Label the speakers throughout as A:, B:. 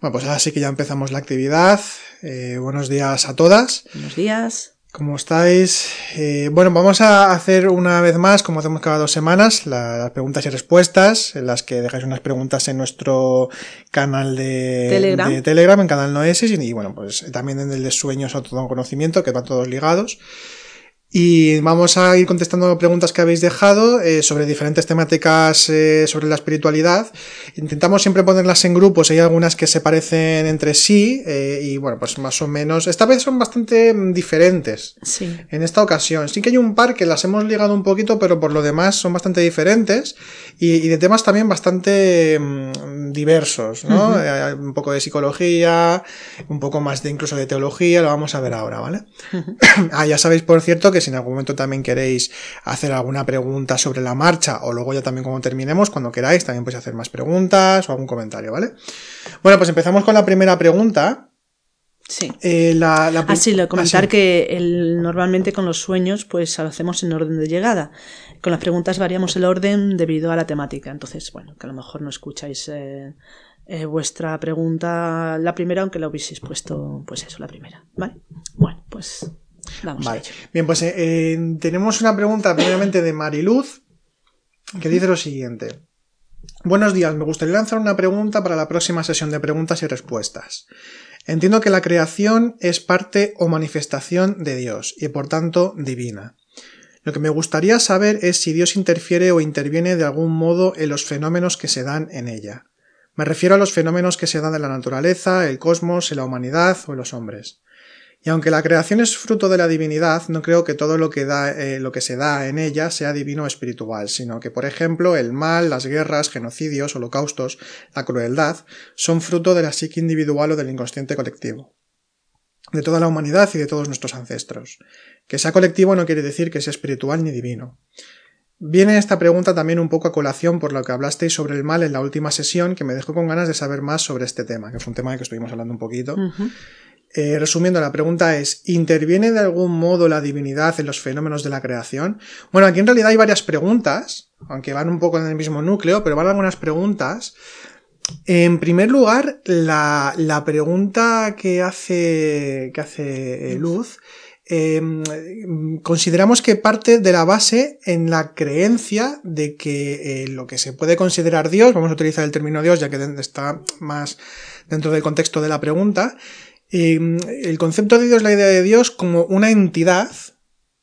A: Bueno, pues ahora sí que ya empezamos la actividad. Eh, buenos días a todas.
B: Buenos días.
A: ¿Cómo estáis? Eh, bueno, vamos a hacer una vez más, como hacemos cada dos semanas, las preguntas y respuestas, en las que dejáis unas preguntas en nuestro canal de
B: Telegram,
A: de Telegram en canal Noesis, y, y bueno, pues también en el de Sueños Autoconocimiento, que van todos ligados. Y vamos a ir contestando preguntas que habéis dejado eh, sobre diferentes temáticas eh, sobre la espiritualidad. Intentamos siempre ponerlas en grupos, hay algunas que se parecen entre sí eh, y bueno, pues más o menos. Esta vez son bastante mm, diferentes.
B: Sí.
A: En esta ocasión. Sí que hay un par que las hemos ligado un poquito, pero por lo demás son bastante diferentes y, y de temas también bastante mmm, diversos, ¿no?
B: Ujú.
A: Eh, un poco de psicología, un poco más de incluso de teología, lo vamos a ver ahora, ¿vale?
B: Ujú.
A: Ah, ya sabéis, por cierto, que si en algún momento también queréis hacer alguna pregunta sobre la marcha, o luego ya también cuando terminemos, cuando queráis, también podéis hacer más preguntas o algún comentario, ¿vale? Bueno, pues empezamos con la primera pregunta.
B: Sí.
A: Eh, la,
B: Así, lo comentar
A: ah, sí.
B: que el, normalmente con los sueños, pues lo hacemos en orden de llegada. Con las preguntas variamos el orden debido a la temática. Entonces, bueno, que a lo mejor no escucháis eh, eh, vuestra pregunta la primera, aunque la hubieseis puesto, pues eso, la primera. ¿Vale? Bueno, pues vamos
A: Vale. Bien, pues eh, eh, tenemos una pregunta primeramente de Mariluz que dice lo siguiente. Buenos días, me gustaría lanzar una pregunta para la próxima sesión de preguntas y respuestas. Entiendo que la creación es parte o manifestación de Dios y por tanto divina. Lo que me gustaría saber es si Dios interfiere o interviene de algún modo en los fenómenos que se dan en ella. Me refiero a los fenómenos que se dan en la naturaleza, el cosmos, en la humanidad o en los hombres. Y aunque la creación es fruto de la divinidad, no creo que todo lo que, da, eh, lo que se da en ella sea divino o espiritual, sino que, por ejemplo, el mal, las guerras, genocidios, holocaustos, la crueldad, son fruto de la psique individual o del inconsciente colectivo, de toda la humanidad y de todos nuestros ancestros. Que sea colectivo no quiere decir que sea espiritual ni divino. Viene esta pregunta también un poco a colación por lo que hablasteis sobre el mal en la última sesión, que me dejó con ganas de saber más sobre este tema, que fue un tema que estuvimos hablando un poquito. Eh, resumiendo, la pregunta es, ¿interviene de algún modo la divinidad en los fenómenos de la creación? Bueno, aquí en realidad hay varias preguntas, aunque van un poco en el mismo núcleo, pero van algunas preguntas. En primer lugar, la, la pregunta que hace, que hace eh, Luz, eh, consideramos que parte de la base en la creencia de que eh, lo que se puede considerar Dios, vamos a utilizar el término Dios ya que está más dentro del contexto de la pregunta, eh, el concepto de Dios, la idea de Dios como una entidad,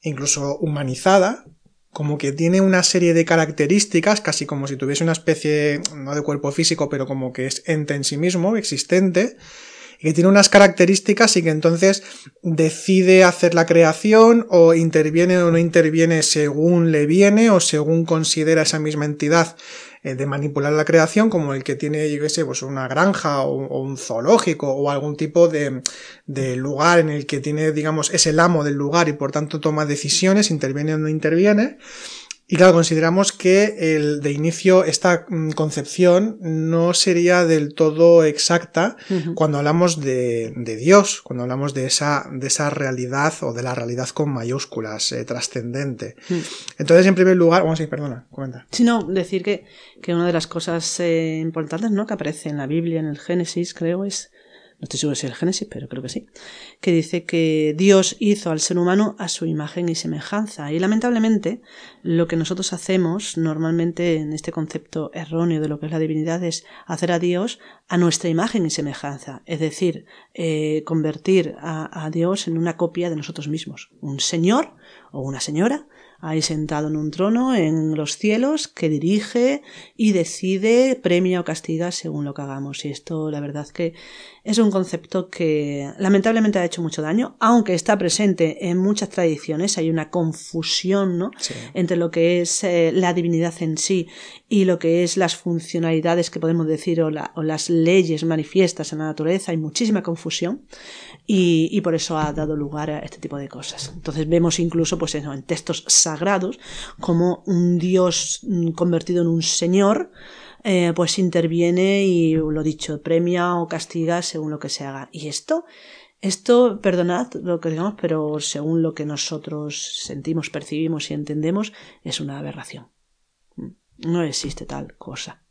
A: incluso humanizada, como que tiene una serie de características, casi como si tuviese una especie, no de cuerpo físico, pero como que es ente en sí mismo, existente, y que tiene unas características y que entonces decide hacer la creación o interviene o no interviene según le viene o según considera esa misma entidad de manipular la creación, como el que tiene, yo qué sé, pues una granja o, o un zoológico o algún tipo de, de, lugar en el que tiene, digamos, es el amo del lugar y por tanto toma decisiones, interviene o no interviene. Y claro, consideramos que el, de inicio esta mm, concepción no sería del todo exacta cuando hablamos de, de, Dios, cuando hablamos de esa, de esa realidad o de la realidad con mayúsculas, eh, trascendente.
B: Mm.
A: Entonces, en primer lugar, vamos ir, perdona, comenta.
B: Sino decir que, que una de las cosas eh, importantes ¿no? que aparece en la Biblia, en el Génesis, creo, es, no estoy seguro si es el Génesis, pero creo que sí, que dice que Dios hizo al ser humano a su imagen y semejanza. Y lamentablemente, lo que nosotros hacemos normalmente en este concepto erróneo de lo que es la divinidad es hacer a Dios a nuestra imagen y semejanza. Es decir, eh, convertir a, a Dios en una copia de nosotros mismos. Un señor o una señora ahí sentado en un trono en los cielos que dirige y decide, premia o castiga según lo que hagamos. Y esto, la verdad que es un concepto que lamentablemente ha hecho mucho daño, aunque está presente en muchas tradiciones. Hay una confusión ¿no?
A: Sí.
B: entre lo que es eh, la divinidad en sí y lo que es las funcionalidades que podemos decir o, la, o las leyes manifiestas en la naturaleza. Hay muchísima confusión y, y, por eso ha dado lugar a este tipo de cosas. Entonces vemos incluso pues, en, en textos sagrados como un dios mm, convertido en un señor eh, pues interviene y lo dicho, premia o castiga según lo que se haga. Y esto, esto, perdonad lo que digamos, pero según lo que nosotros sentimos, percibimos y entendemos, es una aberración. No existe tal cosa.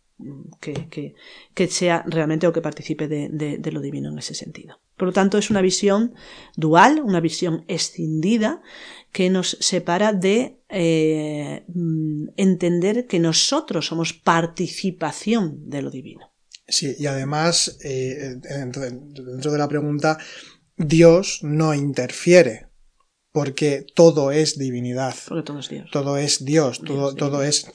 B: Que, que, sea realmente o que participe de, de, lo divino en ese sentido. Por lo tanto, es una visión dual, una visión escindida que nos separa de eh, mm, entender que nosotros somos participación de lo divino.
A: Sí, y además, eh, dentro de la pregunta, Dios no interfiere porque todo es divinidad.
B: Porque todo es Dios.
A: Todo es Dios, todo, todo es...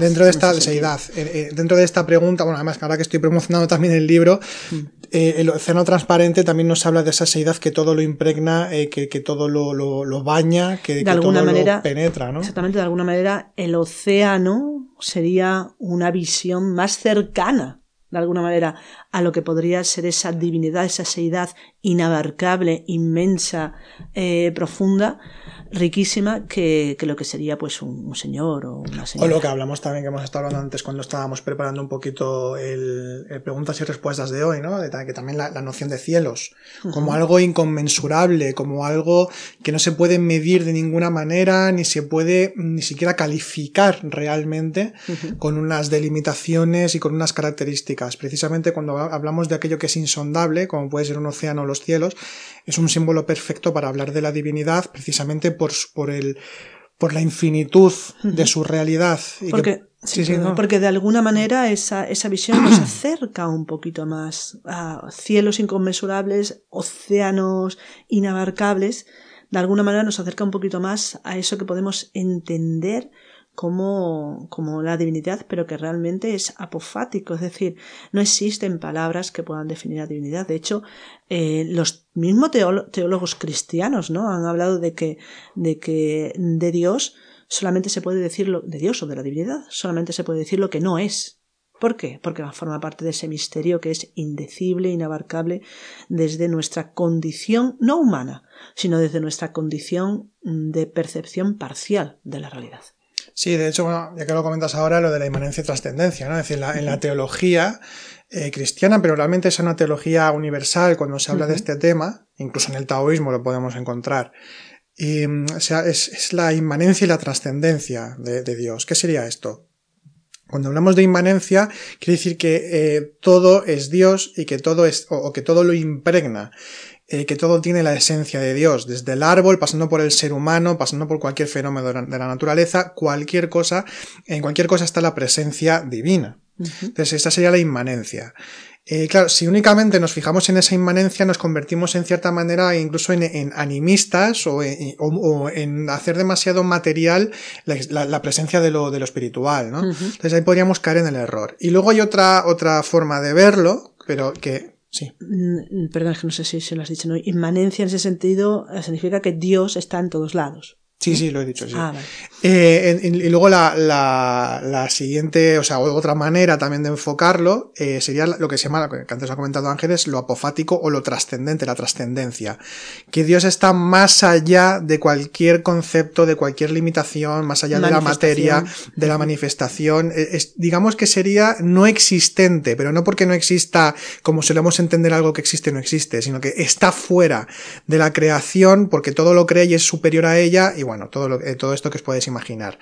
A: dentro de esta seidad, eh, eh, dentro de esta pregunta, bueno, además ahora que estoy promocionando también el libro, mm. eh, el océano transparente también nos habla de esa seidad que todo lo impregna, que, que, todo lo, lo, baña, que, de alguna todo manera, lo penetra, ¿no?
B: Exactamente, de alguna manera el océano sería una visión más cercana de alguna manera, a lo que podría ser esa divinidad, esa seidad inabarcable, inmensa, eh, profunda, riquísima que, que, lo que sería pues un, señor o una señora.
A: O lo que hablamos también, que hemos estado hablando antes cuando estábamos preparando un poquito el, preguntas y respuestas de hoy, ¿no? De, que también la, noción de cielos, como algo inconmensurable, como algo que no se puede medir de ninguna manera, ni se puede ni siquiera calificar realmente con unas delimitaciones y con unas características. Precisamente cuando hablamos de aquello que es insondable, como puede ser un océano o los cielos, es un símbolo perfecto para hablar de la divinidad, precisamente por, por el, por la infinitud de su realidad.
B: porque, porque de alguna manera esa, esa visión nos acerca un poquito más a cielos inconmensurables, océanos inabarcables, de alguna manera nos acerca un poquito más a eso que podemos entender como, como la divinidad, pero que realmente es apofático, es decir, no existen palabras que puedan definir la divinidad. De hecho, eh, los mismos teólogos cristianos ¿no? han hablado de que, de que de Dios solamente se puede decir lo, de Dios o de la divinidad, solamente se puede decir lo que no es. ¿Por qué? Porque forma parte de ese misterio que es indecible, inabarcable, desde nuestra condición no humana, sino desde nuestra condición de percepción parcial de la realidad.
A: Sí, de hecho, bueno, ya que lo comentas ahora, lo de la inmanencia y trascendencia, ¿no? Es decir, en la teología eh, cristiana, pero realmente es una teología universal cuando se habla de este tema, incluso en el taoísmo lo podemos encontrar. Y, mm, o sea, es, la inmanencia y la trascendencia de, Dios. ¿Qué sería esto? Cuando hablamos de inmanencia, quiere decir que eh, todo es Dios y que todo es, o que todo lo impregna. Eh, que todo tiene la esencia de Dios, desde el árbol, pasando por el ser humano, pasando por cualquier fenómeno de la naturaleza, cualquier cosa, en cualquier cosa está la presencia divina. Entonces, esta sería la inmanencia. Eh, claro, si únicamente nos fijamos en esa inmanencia, nos convertimos en cierta manera incluso en, animistas o en, hacer demasiado material la, presencia de lo, de lo espiritual, ¿no? Entonces ahí podríamos caer en el error. Y luego hay otra, otra forma de verlo, pero que Sí.
B: Mm, perdón, es que no sé si se lo has dicho, ¿no? Inmanencia en ese sentido eh, significa que Dios está en todos lados.
A: Sí, sí, lo he dicho, sí. Ah, eh, y luego la, la, la, siguiente, o sea, otra manera también de enfocarlo eh, sería lo que se llama, que antes ha comentado Ángeles, lo apofático o lo trascendente, la trascendencia. Que Dios está más allá de cualquier concepto, de cualquier limitación, más allá de la materia, de la manifestación. Eh, es, digamos que sería no existente, pero no porque no exista como solemos entender algo que existe no existe, sino que está fuera de la creación porque todo lo cree y es superior a ella y bueno, todo, lo, eh, todo esto que os podéis imaginar.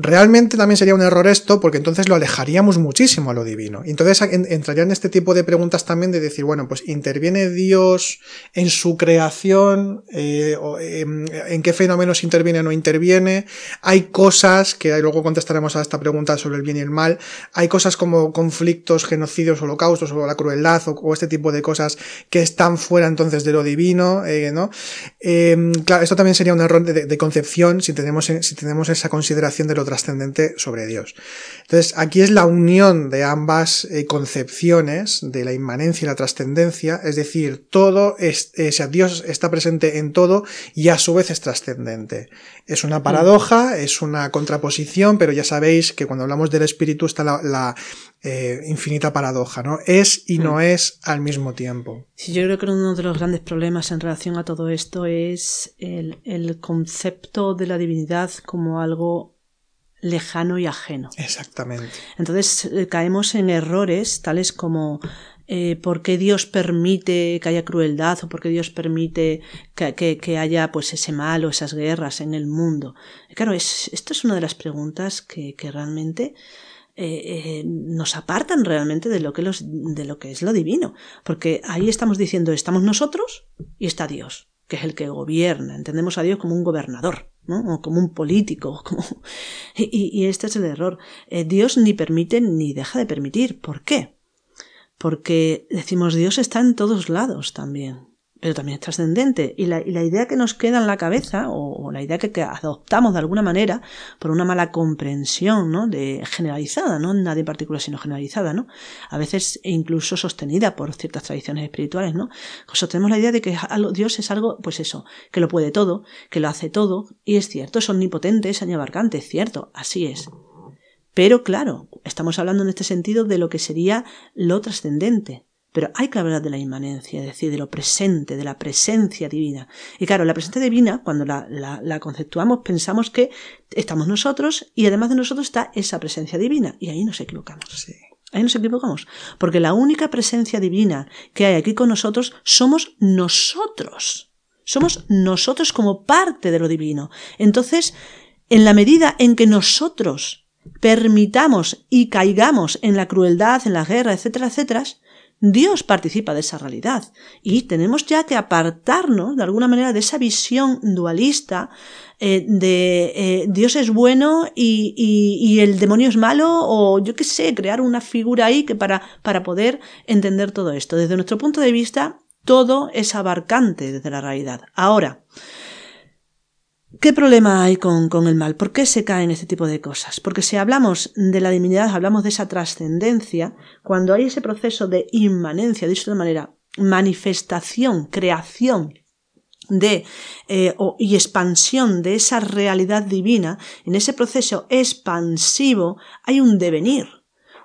A: Realmente también sería un error esto, porque entonces lo alejaríamos muchísimo a lo divino. Y entonces entrarían este tipo de preguntas también de decir, bueno, pues interviene Dios en su creación, eh, em, en qué fenómenos interviene o no interviene. Hay cosas, que luego contestaremos a esta pregunta sobre el bien y el mal, hay cosas como conflictos, genocidios, holocaustos o la crueldad o, este tipo de cosas que están fuera entonces de lo divino, eh, ¿no? Em, claro, esto también sería un error de, concepción si tenemos, si tenemos esa consideración de lo trascendente sobre Dios. Entonces, aquí es la unión de ambas eh, concepciones, de la inmanencia y la trascendencia, es decir, todo es, eh, sea, Dios está presente en todo y a su vez es trascendente. Es una paradoja, es una contraposición, pero ya sabéis que cuando hablamos del espíritu está la, eh, infinita paradoja, ¿no? Es y no es al mismo tiempo.
B: Sí, yo creo que uno de los grandes problemas en relación a todo esto es el, el concepto de la divinidad como algo lejano y ajeno.
A: Exactamente.
B: Entonces eh, caemos en errores tales como eh, por qué Dios permite que haya crueldad o por qué Dios permite que, haya pues ese mal o esas guerras en el mundo. claro, es, esto es una de las preguntas que, realmente eh, nos apartan realmente de lo, que los, de lo que es lo divino. Porque ahí estamos diciendo, estamos nosotros y está Dios, que es el que gobierna. Entendemos a Dios como un gobernador. ¿No? O como un político. Y, y, este es el error. Eh, Dios ni permite ni deja de permitir. ¿Por qué? Porque decimos Dios está en todos lados también pero también es trascendente. Y la, idea que nos queda en la cabeza, o, la idea que, adoptamos de alguna manera, por una mala comprensión, ¿no? De generalizada, no nadie en particular, sino generalizada, ¿no? A veces incluso sostenida por ciertas tradiciones espirituales, ¿no? Sostenemos la idea de que Dios es algo, pues eso, que lo puede todo, que lo hace todo, y es cierto, es omnipotente, es añabarcante, es cierto, así es. Pero claro, estamos hablando en este sentido de lo que sería lo trascendente, pero hay que hablar de la inmanencia, es decir, de lo presente, de la presencia divina. Y claro, la presencia divina, cuando la, la, conceptuamos, pensamos que estamos nosotros y además de nosotros está esa presencia divina. Y ahí nos equivocamos. Sí. Ahí nos equivocamos. Porque la única presencia divina que hay aquí con nosotros somos nosotros. Somos nosotros como parte de lo divino. Entonces, en la medida en que nosotros permitamos y caigamos en la crueldad, en la guerra, etcétera, etcétera, Dios participa de esa realidad y tenemos ya que apartarnos de alguna manera de esa visión dualista eh, de eh, Dios es bueno y, y, el demonio es malo o yo qué sé, crear una figura ahí que para, para poder entender todo esto. Desde nuestro punto de vista, todo es abarcante desde la realidad. Ahora, ¿Qué problema hay con, con, el mal? ¿Por qué se caen este tipo de cosas? Porque si hablamos de la divinidad, hablamos de esa trascendencia, cuando hay ese proceso de inmanencia, de otra manera, manifestación, creación de eh, y expansión de esa realidad divina, en ese proceso expansivo hay un devenir,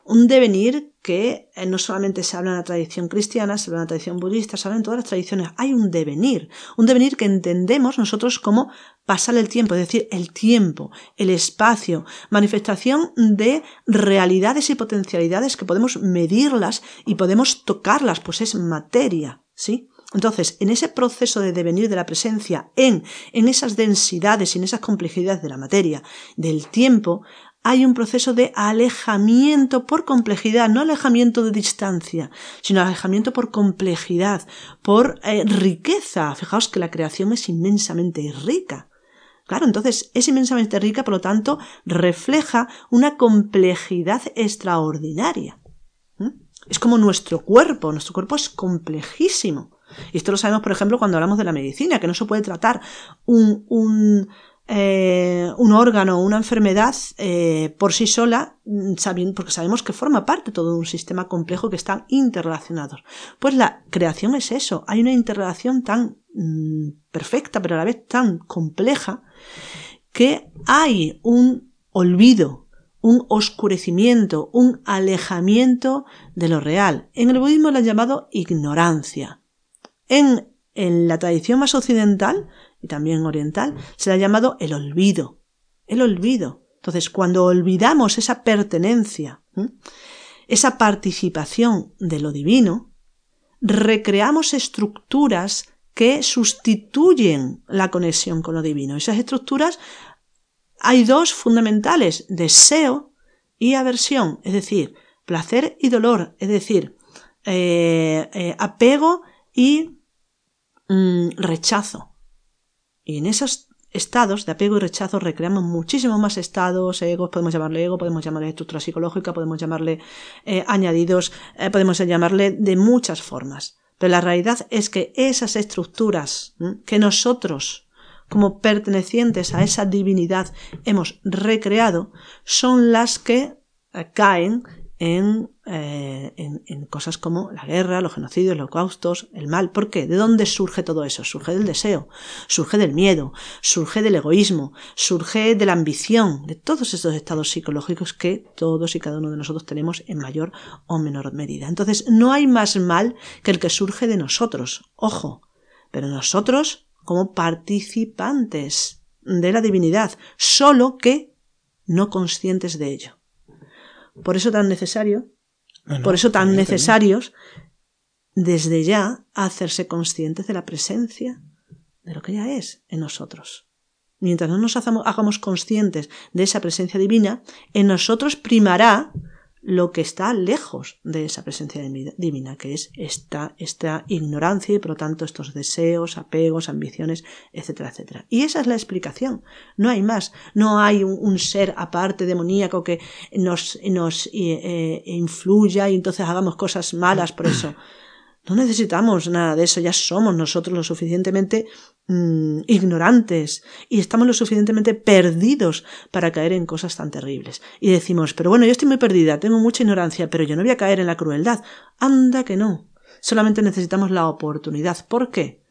B: un devenir que eh, no solamente se habla en la tradición cristiana, se habla en la tradición budista, se habla en todas las tradiciones. Hay un devenir, un devenir que entendemos nosotros como pasar el tiempo, es decir, el tiempo, el espacio, manifestación de realidades y potencialidades que podemos medirlas y podemos tocarlas, pues es materia, ¿sí? Entonces, en ese proceso de devenir de la presencia, en, en esas densidades y en esas complejidades de la materia, del tiempo, hay un proceso de alejamiento por complejidad, no alejamiento de distancia, sino alejamiento por complejidad, por eh, riqueza. Fijaos que la creación es inmensamente rica. Claro, entonces es inmensamente rica, por lo tanto, refleja una complejidad extraordinaria. ¿Mm? Es como nuestro cuerpo, nuestro cuerpo es complejísimo. Y esto lo sabemos, por ejemplo, cuando hablamos de la medicina, que no se puede tratar un, un eh, un órgano o una enfermedad eh, por sí sola, mm, porque sabemos que forma parte de todo un sistema complejo que están interrelacionados. Pues la creación es eso, hay una interrelación tan mm, perfecta, pero a la vez tan compleja, que hay un olvido, un oscurecimiento, un alejamiento de lo real. En el budismo lo han llamado ignorancia. En, en la tradición más occidental y también oriental, se le ha llamado el olvido. El olvido. Entonces, cuando olvidamos esa pertenencia, esa participación de lo divino, recreamos estructuras que sustituyen la conexión con lo divino. Esas estructuras hay dos fundamentales, deseo y aversión, es decir, placer y dolor, es decir, eh, eh, apego y mm, rechazo. Y en esos estados de apego y rechazo recreamos muchísimos más estados, egos, podemos llamarle ego, podemos llamarle estructura psicológica, podemos llamarle eh, añadidos, podemos llamarle de muchas formas. Pero la realidad es que esas estructuras que nosotros, como pertenecientes a esa divinidad, hemos recreado, son las que eh, caen eh, en, en, cosas como la guerra, los genocidios, los holocaustos, el mal. ¿Por qué? ¿De dónde surge todo eso? Surge del deseo, surge del miedo, surge del egoísmo, surge de la ambición, de todos esos estados psicológicos que todos y cada uno de nosotros tenemos en mayor o menor medida. Entonces, no hay más mal que el que surge de nosotros. Ojo, pero nosotros como participantes de la divinidad, solo que no conscientes de ello. Por eso tan necesario, por eso tan necesarios, desde ya hacerse conscientes de la presencia de lo que ya es en nosotros. mientras no nos hagamos conscientes de esa presencia divina, en nosotros primará lo que está lejos de esa presencia divina, que es esta, esta ignorancia y por lo tanto estos deseos, apegos, ambiciones, etcétera, etcétera. Y esa es la explicación. No hay más. No hay un, ser aparte demoníaco que nos, nos eh, eh, influya y entonces hagamos cosas malas por eso. No necesitamos nada de eso, ya somos nosotros lo suficientemente mm, ignorantes y estamos lo suficientemente perdidos para caer en cosas tan terribles. Y decimos, pero bueno, yo estoy muy perdida, tengo mucha ignorancia, pero yo no voy a caer en la crueldad. Anda que no. Solamente necesitamos la oportunidad. ¿Por qué?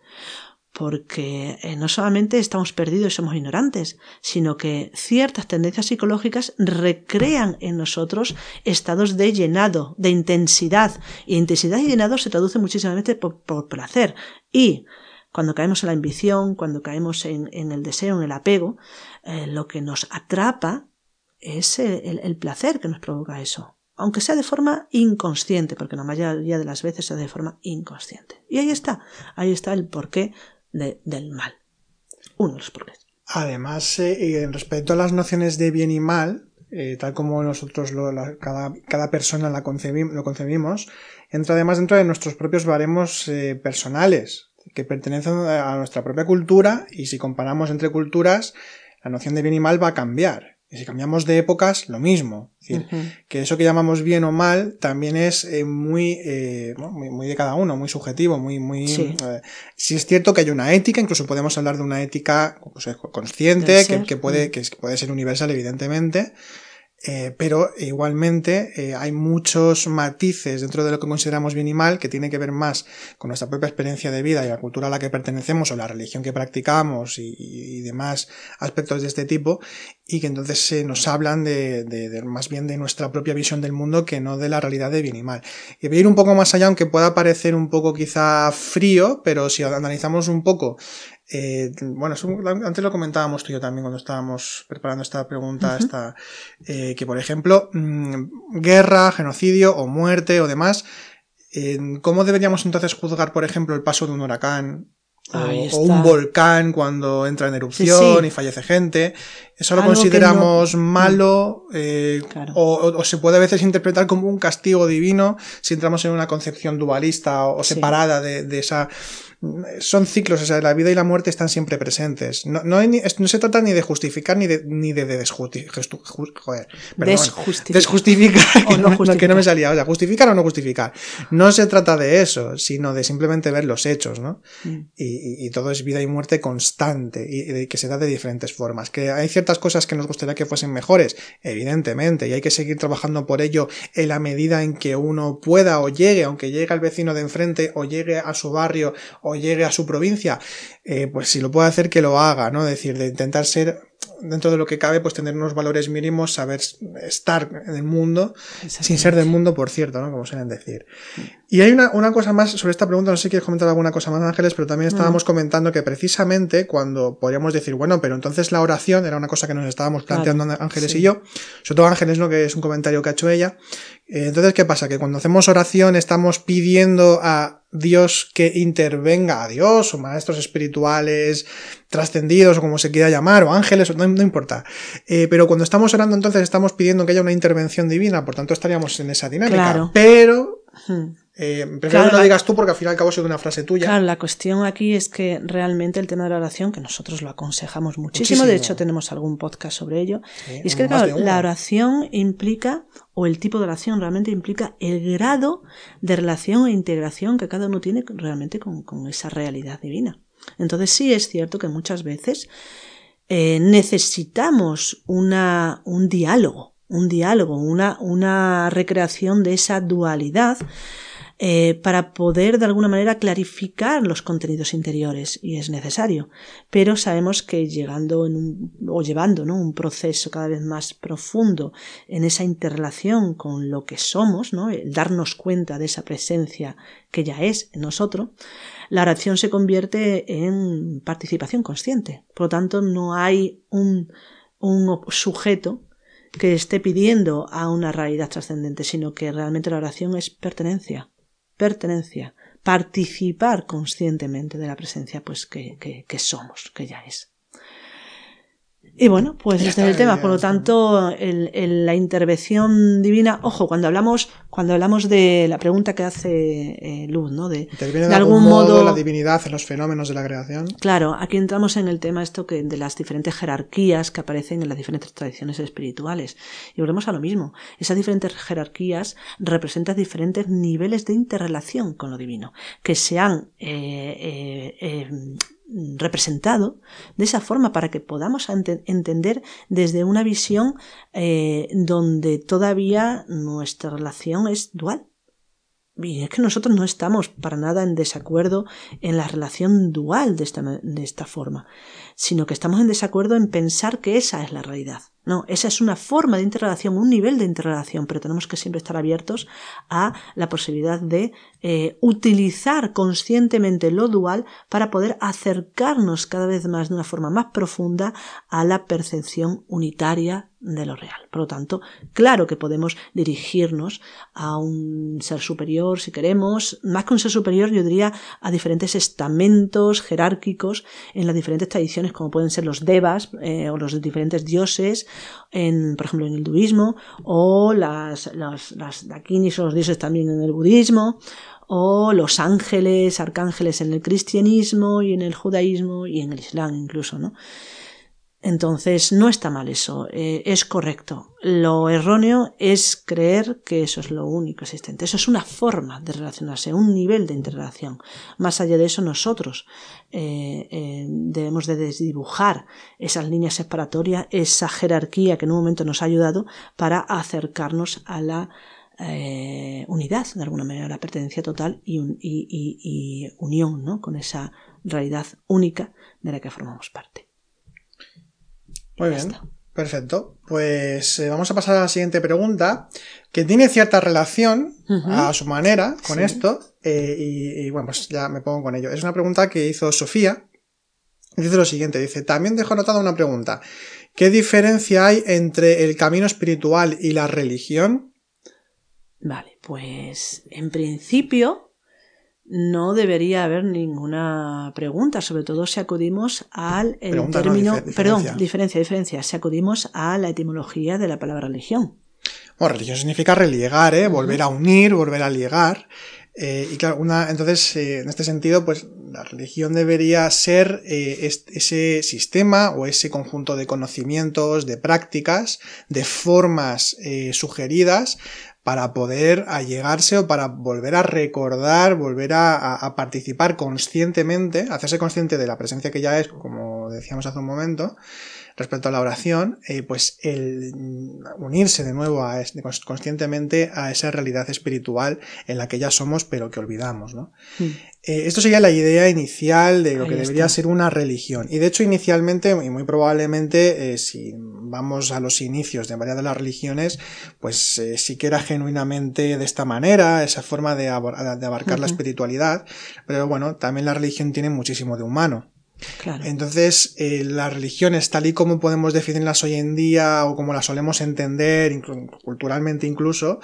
B: porque eh, no solamente estamos perdidos y somos ignorantes, sino que ciertas tendencias psicológicas recrean en nosotros estados de llenado, de intensidad. Y intensidad y llenado se traduce muchísimamente por, placer. Y cuando caemos en la ambición, cuando caemos en, el deseo, en el apego, eh, lo que nos atrapa es el, placer que nos provoca eso aunque sea de forma inconsciente, porque la mayoría de las veces es de forma inconsciente. Y ahí está, ahí está el porqué del mal. Uno de los porqués.
A: Además, eh, respecto a las nociones de bien y mal, eh, tal como nosotros cada, persona lo concebimos, entra además dentro de nuestros propios baremos eh, personales, que pertenecen a nuestra propia cultura, y si comparamos entre culturas, la noción de bien y mal va a cambiar. Y si cambiamos de épocas, lo mismo. Es decir, que eso que llamamos bien o mal también es eh, muy, eh, muy, muy, de cada uno, muy subjetivo, muy, muy. Sí. Eh, si es cierto que hay una ética, incluso podemos hablar de una ética pues, consciente, que, que, puede, que puede ser universal, evidentemente. Eh, pero igualmente eh, hay muchos matices dentro de lo que consideramos bien y mal que tiene que ver más con nuestra propia experiencia de vida y la cultura a la que pertenecemos o la religión que practicamos y, demás aspectos de este tipo y que entonces se nos hablan de, de, más bien de nuestra propia visión del mundo que no de la realidad de bien y mal. Y voy a ir un poco más allá aunque pueda parecer un poco quizá frío pero si analizamos un poco eh, bueno, antes lo comentábamos tú y yo también cuando estábamos preparando esta pregunta, eh, que por ejemplo, mm, guerra, genocidio o muerte o demás, ¿cómo deberíamos entonces juzgar, por ejemplo, el paso de un huracán o, un volcán cuando entra en erupción y fallece gente. Eso lo consideramos malo eh, o, se puede a veces interpretar como un castigo divino si entramos en una concepción dualista o, separada de, esa son ciclos, o sea, la vida y la muerte están siempre presentes. No, no, no se trata ni de justificar ni de, ni de, desjustificar. desjustificar. que, no, que no me salía. O sea, justificar o no justificar. No se trata de eso, sino de simplemente ver los hechos, ¿no? Mm. Y, y, todo es vida y muerte constante y, que se da de diferentes formas. Que hay ciertas cosas que nos gustaría que fuesen mejores, evidentemente, y hay que seguir trabajando por ello en la medida en que uno pueda o llegue, aunque llegue al vecino de enfrente o llegue a su barrio o llegue a su provincia, eh, pues si lo puede hacer que lo haga, ¿no? Es decir, de intentar ser dentro de lo que cabe, pues tener unos valores mínimos, saber estar en el mundo, sin ser del mundo, por cierto, ¿no? Como suelen decir. Y hay una, una, cosa más sobre esta pregunta, no sé si quieres comentar alguna cosa más, Ángeles, pero también estábamos mm. comentando que precisamente cuando podríamos decir, bueno, pero entonces la oración era una cosa que nos estábamos planteando Ángeles y yo, sobre todo Ángeles, ¿no? Que es un comentario que ha hecho ella. Eh, entonces, ¿qué pasa? Que cuando hacemos oración estamos pidiendo a Dios que intervenga, a Dios o maestros espirituales, trascendidos o como se quiera llamar, o ángeles, no, no importa. Eh, pero cuando estamos orando entonces estamos pidiendo que haya una intervención divina, por tanto estaríamos en esa dinámica. Pero... Hmm. Eh, prefiero que lo digas tú porque al fin y al cabo sido una frase tuya.
B: Claro, la cuestión aquí es que realmente el tema de la oración, que nosotros lo aconsejamos muchísimo, de hecho tenemos algún podcast sobre ello, y es que la oración implica, o el tipo de oración realmente implica el grado de relación e integración que cada uno tiene realmente con, esa realidad divina. Entonces sí es cierto que muchas veces eh, necesitamos una, un diálogo, un diálogo, una, una recreación de esa dualidad eh, para poder de alguna manera clarificar los contenidos interiores y es necesario. Pero sabemos que llegando en un, o llevando ¿no? un proceso cada vez más profundo en esa interrelación con lo que somos, ¿no? el darnos cuenta de esa presencia que ya es en nosotros, la oración se convierte en participación consciente. Por lo tanto, no hay un, un sujeto que esté pidiendo a una realidad trascendente, sino que realmente la oración es pertenencia pertenencia, participar conscientemente de la presencia pues que, que, somos, que ya es. Y bueno, pues este es el tema. Por lo tanto, el, la intervención divina, ojo, cuando hablamos, cuando hablamos de la pregunta que hace eh, Luz, ¿no? De,
A: de, algún modo, la divinidad en los fenómenos de la creación.
B: Claro, aquí entramos en el tema esto que de las diferentes jerarquías que aparecen en las diferentes tradiciones espirituales. Y volvemos a lo mismo. Esas diferentes jerarquías representan diferentes niveles de interrelación con lo divino, que se han eh, eh, representado de esa forma para que podamos entender desde una visión eh, donde todavía nuestra relación es dual. Y es que nosotros no estamos para nada en desacuerdo en la relación dual de esta, de esta forma, sino que estamos en desacuerdo en pensar que esa es la realidad. No, esa es una forma de interrelación, un nivel de interrelación, pero tenemos que siempre estar abiertos a la posibilidad de eh, utilizar conscientemente lo dual para poder acercarnos cada vez más de una forma más profunda a la percepción unitaria de lo real. Por lo tanto, claro que podemos dirigirnos a un ser superior si queremos, más que un ser superior, yo diría a diferentes estamentos jerárquicos en las diferentes tradiciones, como pueden ser los devas eh, o los diferentes dioses, en, por ejemplo, en el hinduismo, o las, las, las dakinis o los dioses también en el budismo, o los ángeles, arcángeles en el cristianismo y en el judaísmo y en el islam incluso, ¿no? Entonces, no está mal eso, eh, es correcto. Lo erróneo es creer que eso es lo único existente. Eso es una forma de relacionarse, un nivel de interrelación. Más allá de eso, nosotros eh, eh, debemos de desdibujar esas líneas separatorias, esa jerarquía que en un momento nos ha ayudado para acercarnos a la unidad, de alguna manera, la pertenencia total y unión ¿no? con esa realidad única de la que formamos parte.
A: Muy bien. Perfecto. Pues eh, vamos a pasar a la siguiente pregunta, que tiene cierta relación a su manera con esto, eh, y, bueno, pues ya me pongo con ello. Es una pregunta que hizo Sofía. Dice lo siguiente, dice, también dejo anotada una pregunta. ¿Qué diferencia hay entre el camino espiritual y la religión?
B: Vale, pues en principio no debería haber ninguna pregunta, sobre todo si acudimos al término, perdón, diferencia, diferencia, si acudimos a la etimología de la palabra religión.
A: Bueno, religión significa reliegar, ¿eh? volver a unir, volver a ligar. Eh, y claro, una, entonces, eh, en este sentido, pues la religión debería ser eh, ese sistema o ese conjunto de conocimientos, de prácticas, de formas sugeridas para poder allegarse o para volver a recordar, volver a, participar conscientemente, hacerse consciente de la presencia que ya es, como decíamos hace un momento, respecto a la oración, eh, pues el unirse de nuevo a, conscientemente a esa realidad espiritual en la que ya somos pero que olvidamos, ¿no? Mm. Eh, esto sería la idea inicial de lo que debería ser una religión. Y de hecho, inicialmente, y muy probablemente, eh, si vamos a los inicios de varias de las religiones, pues sí que era genuinamente de esta manera, esa forma de, abarcar la espiritualidad. Pero bueno, también la religión tiene muchísimo de humano. Entonces, eh, las religiones, tal y como podemos definirlas hoy en día o como las solemos entender, culturalmente incluso,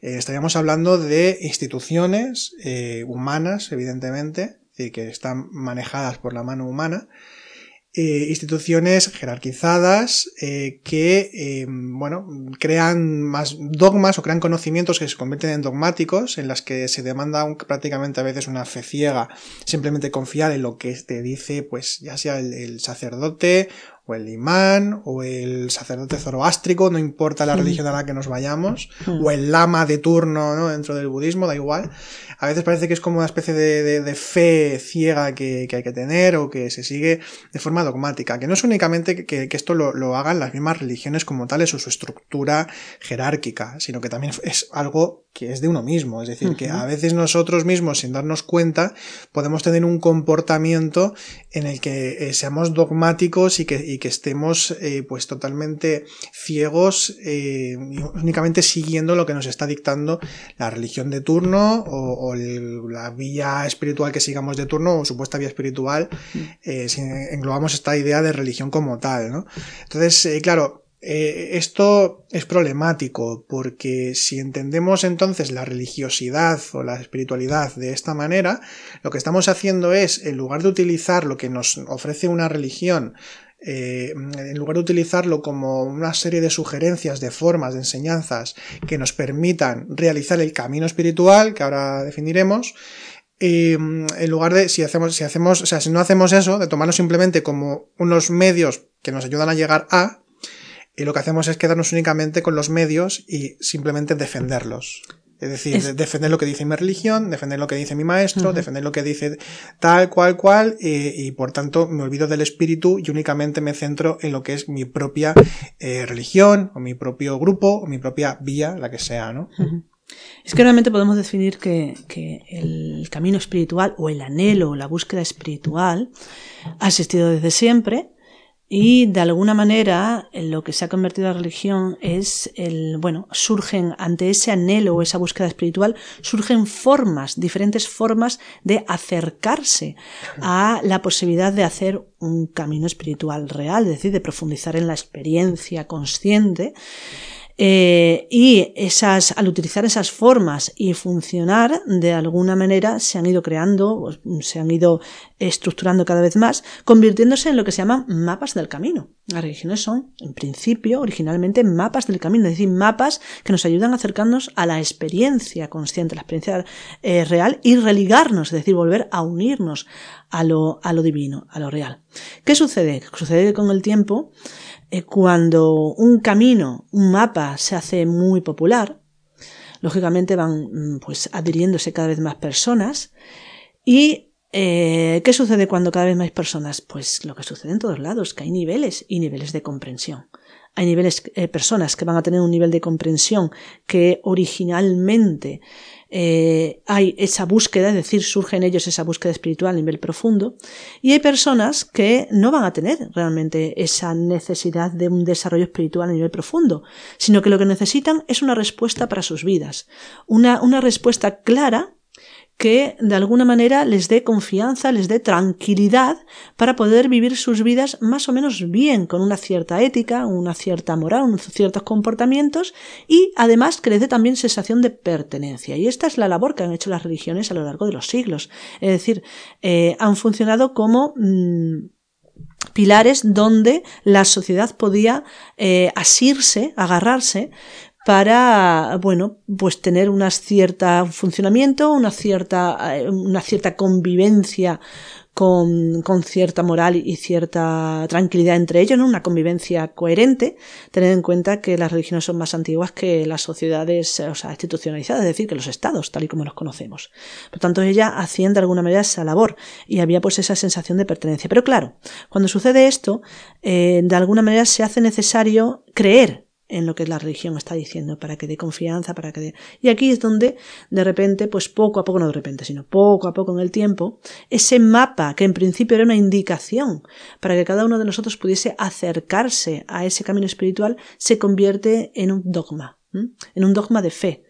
A: eh, estaríamos hablando de instituciones eh, humanas, evidentemente, que están manejadas por la mano humana, eh, instituciones jerarquizadas eh, que, eh, bueno, crean más dogmas o crean conocimientos que se convierten en dogmáticos, en las que se demanda prácticamente a veces una fe ciega, simplemente confiar en lo que te dice, pues ya sea el sacerdote o el imán, o el sacerdote zoroástrico, no importa la religión a la que nos vayamos, o el lama de turno ¿no? dentro del budismo, da igual. A veces parece que es como una especie de, fe ciega que, hay que tener o que se sigue de forma dogmática, que no es únicamente que, esto lo, hagan las mismas religiones como tales o su estructura jerárquica, sino que también es algo que es de uno mismo, es decir, que a veces nosotros mismos, sin darnos cuenta, podemos tener un comportamiento en el que eh, seamos dogmáticos y que, y que estemos eh, pues totalmente ciegos, eh, únicamente siguiendo lo que nos está dictando la religión de turno o, la vía espiritual que sigamos de turno o supuesta vía espiritual, si englobamos esta idea de religión como tal, ¿no? Entonces, claro, eh, esto es problemático porque si entendemos entonces la religiosidad o la espiritualidad de esta manera, lo que estamos haciendo es, en lugar de utilizar lo que nos ofrece una religión, eh, en lugar de utilizarlo como una serie de sugerencias, de formas, de enseñanzas que nos permitan realizar el camino espiritual, que ahora definiremos, eh, en lugar de, si hacemos, si hacemos, o sea, si no hacemos eso, de tomarlo simplemente como unos medios que nos ayudan a llegar a, y lo que hacemos es quedarnos únicamente con los medios y simplemente defenderlos. Es decir, defender lo que dice mi religión, defender lo que dice mi maestro, defender lo que dice tal, cual, cual, y, por tanto me olvido del espíritu y únicamente me centro en lo que es mi propia eh, religión, o mi propio grupo, o mi propia vía, la que sea, ¿no?
B: Es que realmente podemos definir que, que, el camino espiritual o el anhelo o la búsqueda espiritual ha existido desde siempre y de alguna manera lo que se ha convertido en religión es el, bueno, surgen ante ese anhelo o esa búsqueda espiritual, surgen formas, diferentes formas de acercarse a la posibilidad de hacer un camino espiritual real, es decir, de profundizar en la experiencia consciente eh, y esas, al utilizar esas formas y funcionar, de alguna manera se han ido creando, se han ido estructurando cada vez más, convirtiéndose en lo que se llaman mapas del camino. Las religiones son, en principio, originalmente mapas del camino, es decir, mapas que nos ayudan a acercarnos a la experiencia consciente, la experiencia eh, real y religarnos, es decir, volver a unirnos a lo, a lo divino, a lo real. ¿Qué sucede? Sucede que con el tiempo cuando un camino, un mapa se hace muy popular, lógicamente van mm, pues adhiriéndose cada vez más personas y eh, ¿qué sucede cuando cada vez más personas? Pues lo que sucede en todos lados, que hay niveles y niveles de comprensión. Hay niveles, eh, personas que van a tener un nivel de comprensión que originalmente eh, hay esa búsqueda, es decir, surge en ellos esa búsqueda espiritual a nivel profundo, y hay personas que no van a tener realmente esa necesidad de un desarrollo espiritual a nivel profundo, sino que lo que necesitan es una respuesta para sus vidas, una, una respuesta clara que de alguna manera les dé confianza, les dé tranquilidad para poder vivir sus vidas más o menos bien, con una cierta ética, una cierta moral, unos ciertos comportamientos y además que les dé también sensación de pertenencia. Y esta es la labor que han hecho las religiones a lo largo de los siglos. Es decir, eh, han funcionado como mm, pilares donde la sociedad podía eh, asirse, agarrarse para, bueno, pues tener un cierto funcionamiento, una cierta, eh, una cierta convivencia con, con, cierta moral y cierta tranquilidad entre ellos, ¿no? Una convivencia coherente, tener en cuenta que las religiones son más antiguas que las sociedades, o sea, institucionalizadas, es decir, que los estados, tal y como los conocemos. Por tanto, ella hacían de alguna manera esa labor y había pues esa sensación de pertenencia. Pero claro, cuando sucede esto, eh, de alguna manera se hace necesario creer en lo que la religión está diciendo, para que dé confianza, para que dé... Y aquí es donde, de repente, pues poco a poco, no de repente, sino poco a poco en el tiempo, ese mapa, que en principio era una indicación para que cada uno de nosotros pudiese acercarse a ese camino espiritual, se convierte en un dogma, en un dogma de fe.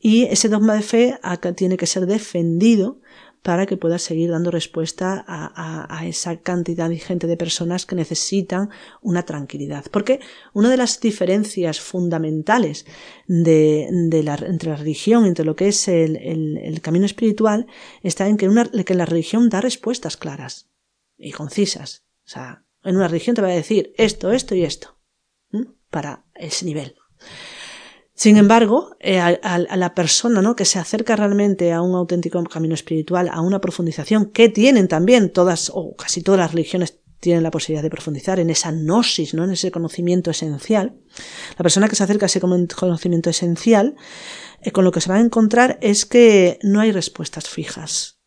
B: Y ese dogma de fe tiene que ser defendido para que pueda seguir dando respuesta a, esa cantidad ingente de personas que necesitan una tranquilidad. Porque una de las diferencias fundamentales de, entre la religión, entre lo que es el, camino espiritual, está en que, una, que la religión da respuestas claras y concisas. O sea, en una religión te va a decir esto, esto y esto, para ese nivel. Sin embargo, eh, a, la persona ¿no? que se acerca realmente a un auténtico camino espiritual, a una profundización que tienen también todas o casi todas las religiones tienen la posibilidad de profundizar en esa gnosis, ¿no? en ese conocimiento esencial. La persona que se acerca a ese conocimiento esencial, eh, con lo que se va a encontrar es que no hay respuestas fijas,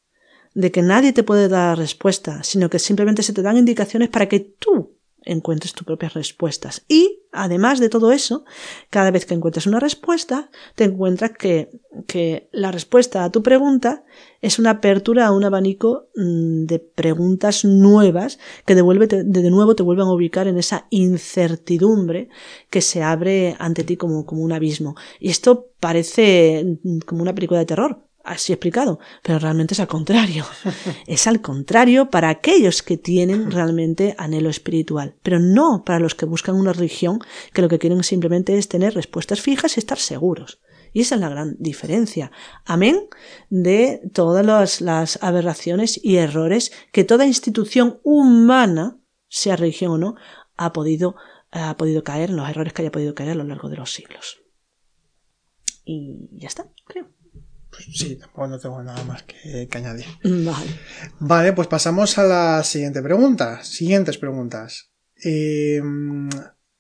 B: de que nadie te puede dar respuesta, sino que simplemente se te dan indicaciones para que tú encuentres tus propias respuestas. Y, además de todo eso, cada vez que encuentres una respuesta, te encuentras que, que la respuesta a tu pregunta es una apertura a un abanico mm, de preguntas nuevas que devuelve, de nuevo te vuelven a ubicar en esa incertidumbre que se abre ante ti como, como un abismo. Y esto parece mm, como una película de terror, así explicado, pero realmente es al contrario. es al contrario para aquellos que tienen realmente anhelo espiritual, pero no para los que buscan una religión que lo que quieren simplemente es tener respuestas fijas y estar seguros. Y esa es la gran diferencia. Amén de todas las, aberraciones y errores que toda institución humana, sea religión o no, ha podido, ha podido caer, en los errores que haya podido caer a lo largo de los siglos. Y ya está,
A: sí, tampoco no tengo nada más que, añadir.
B: Vale.
A: Vale, pues pasamos a la siguiente pregunta. Siguientes preguntas. Eh,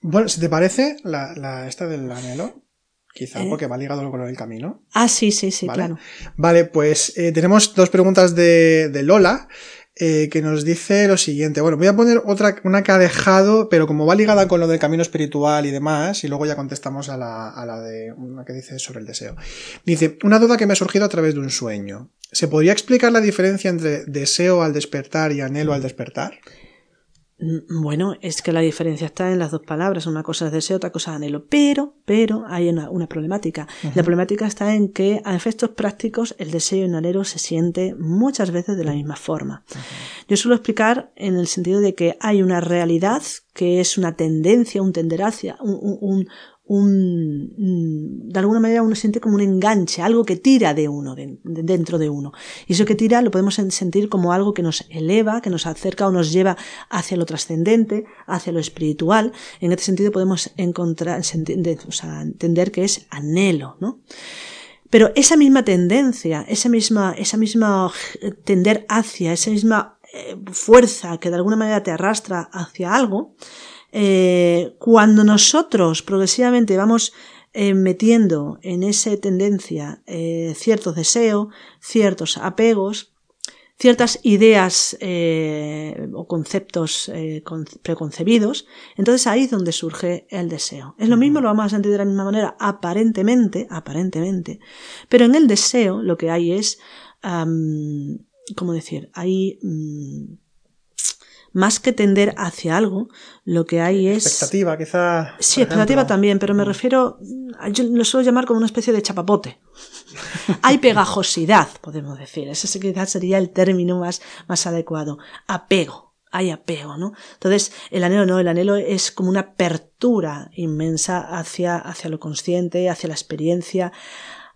A: bueno, si te parece, la, la, esta del anhelo, quizá ¿Eh? porque va ligado con del camino.
B: Ah, sí, sí, sí, claro.
A: Vale, pues eh, tenemos dos preguntas de, de Lola. Eh, que nos dice lo siguiente. Bueno, voy a poner otra, una que ha dejado, pero como va ligada con lo del camino espiritual y demás, y luego ya contestamos a la, a la de una que dice sobre el deseo. Dice, una duda que me ha surgido a través de un sueño. ¿Se podría explicar la diferencia entre deseo al despertar y anhelo al despertar?
B: Mm, bueno, es que la diferencia está en las dos palabras. Una cosa es deseo, otra cosa es anhelo. Pero, pero hay una, problemática. La problemática está en que a efectos prácticos el deseo y el anhelo se siente muchas veces de la misma forma. Yo suelo explicar en el sentido de que hay una realidad que es una tendencia, un tender hacia, un, un, de alguna manera uno siente como un enganche, algo que tira de uno, dentro de uno. Y eso que tira lo podemos sentir como algo que nos eleva, que nos acerca o nos lleva hacia lo trascendente, hacia lo espiritual. En este sentido podemos encontrar, entender que es anhelo, ¿no? Pero esa misma tendencia, esa misma, esa misma tender hacia, esa misma eh, fuerza que de alguna manera te arrastra hacia algo, eh, cuando nosotros progresivamente vamos eh, metiendo en esa tendencia eh, ciertos deseos, ciertos apegos, ciertas ideas o conceptos preconcebidos, entonces ahí es donde surge el deseo. Es lo mismo, lo vamos a sentir de la misma manera, aparentemente, aparentemente, pero en el deseo lo que hay es, ¿cómo decir? Hay mm, más que tender hacia algo, lo que hay es...
A: Expectativa, quizá.
B: Sí, expectativa también, pero me refiero, yo lo suelo llamar como una especie de chapapote. hay pegajosidad, podemos decir. Ese quizás sería el término más, más adecuado. Apego. Hay apego, ¿no? Entonces, el anhelo no, el anhelo es como una apertura inmensa hacia, hacia lo consciente, hacia la experiencia,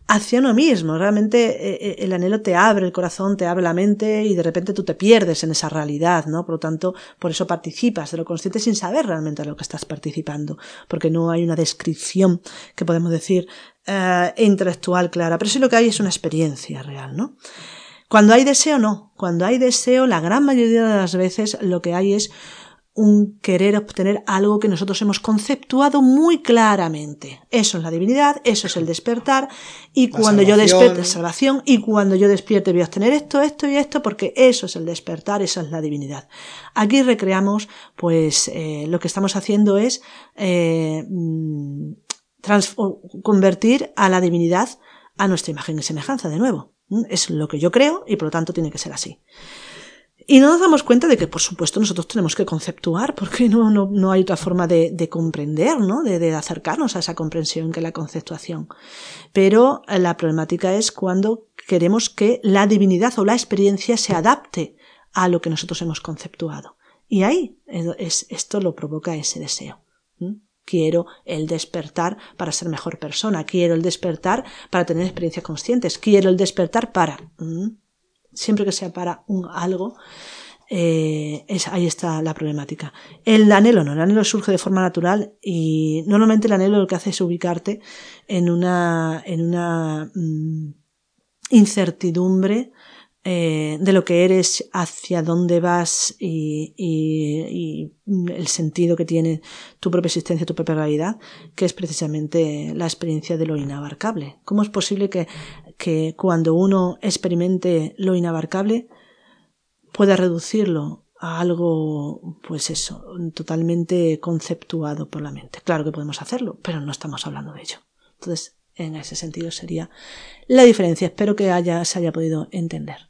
B: hacia uno mismo. Realmente eh, eh, el anhelo te abre el corazón, te abre la mente y de repente tú te pierdes en esa realidad, ¿no? Por lo tanto, por eso participas de lo consciente sin saber realmente de lo que estás participando, porque no hay una descripción que podemos decir eh, intelectual clara, pero sí lo que hay es una experiencia real, ¿no? Cuando hay deseo, no. Cuando hay deseo, la gran mayoría de las veces lo que hay es un querer obtener algo que nosotros hemos conceptuado muy claramente. Eso es la divinidad, eso es el despertar, y cuando yo despierte, salvación, y cuando yo despierte voy a obtener esto, esto y esto, porque eso es el despertar, eso es la divinidad. Aquí recreamos, pues, eh, lo que estamos haciendo es eh, mm, convertir a la divinidad a nuestra imagen y semejanza, de nuevo. Es lo que yo creo y por lo tanto tiene que ser así. Y no nos damos cuenta de que, por supuesto, nosotros tenemos que conceptuar, porque no, no, no hay otra forma de, de comprender, ¿no? De, de, acercarnos a esa comprensión que la conceptuación. Pero eh, la problemática es cuando queremos que la divinidad o la experiencia se adapte a lo que nosotros hemos conceptuado. Y ahí es, esto lo provoca ese deseo. Quiero el despertar para ser mejor persona. Quiero el despertar para tener experiencias conscientes. Quiero el despertar para siempre que sea para un algo, eh, es, ahí está la problemática. El anhelo no, el anhelo surge de forma natural y normalmente el anhelo lo que hace es ubicarte en una, en una mm, incertidumbre eh, de lo que eres, hacia dónde vas y, y, el sentido que tiene tu propia existencia, tu propia realidad, que es precisamente la experiencia de lo inabarcable. ¿Cómo es posible que que cuando uno experimente lo inabarcable pueda reducirlo a algo, pues eso, totalmente conceptuado por la mente. Claro que podemos hacerlo, pero no estamos hablando de ello. Entonces, en ese sentido sería la diferencia. Espero que haya, se haya podido entender.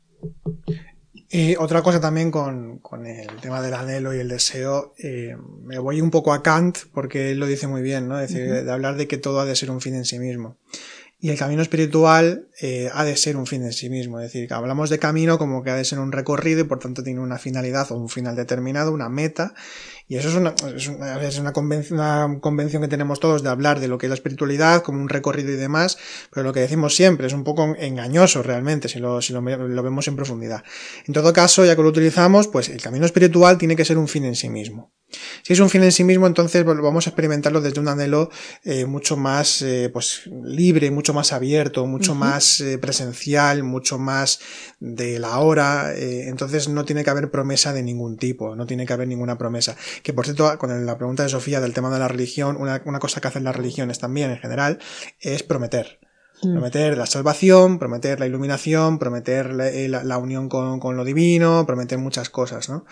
A: Y otra cosa también con, con el tema del anhelo y el deseo, eh, me voy un poco a Kant porque él lo dice muy bien, ¿no? decir, de hablar de que todo ha de ser un fin en sí mismo. Y el camino espiritual eh, ha de ser un fin en sí mismo. Es decir, que hablamos de camino como que ha de ser un recorrido y por tanto tiene una finalidad o un final determinado, una meta. Y eso es una, es una, es una, convención, una convención que tenemos todos de hablar de lo que es la espiritualidad como un recorrido y demás, pero lo que decimos siempre es un poco engañoso realmente si lo, si lo, lo vemos en profundidad. En todo caso, ya que lo utilizamos, pues el camino espiritual tiene que ser un fin en sí mismo. Si es un fin en sí mismo, entonces vamos a experimentarlo desde un anhelo eh, mucho más eh, pues libre, mucho más abierto, mucho uh -huh. más eh, presencial, mucho más de la hora. Eh, entonces no tiene que haber promesa de ningún tipo, no tiene que haber ninguna promesa. Que por cierto, con la pregunta de Sofía del tema de la religión, una, una cosa que hacen las religiones también en general es prometer. Mm. Prometer la salvación, prometer la iluminación, prometer la, la, la unión con, con, lo divino, prometer muchas cosas, ¿no?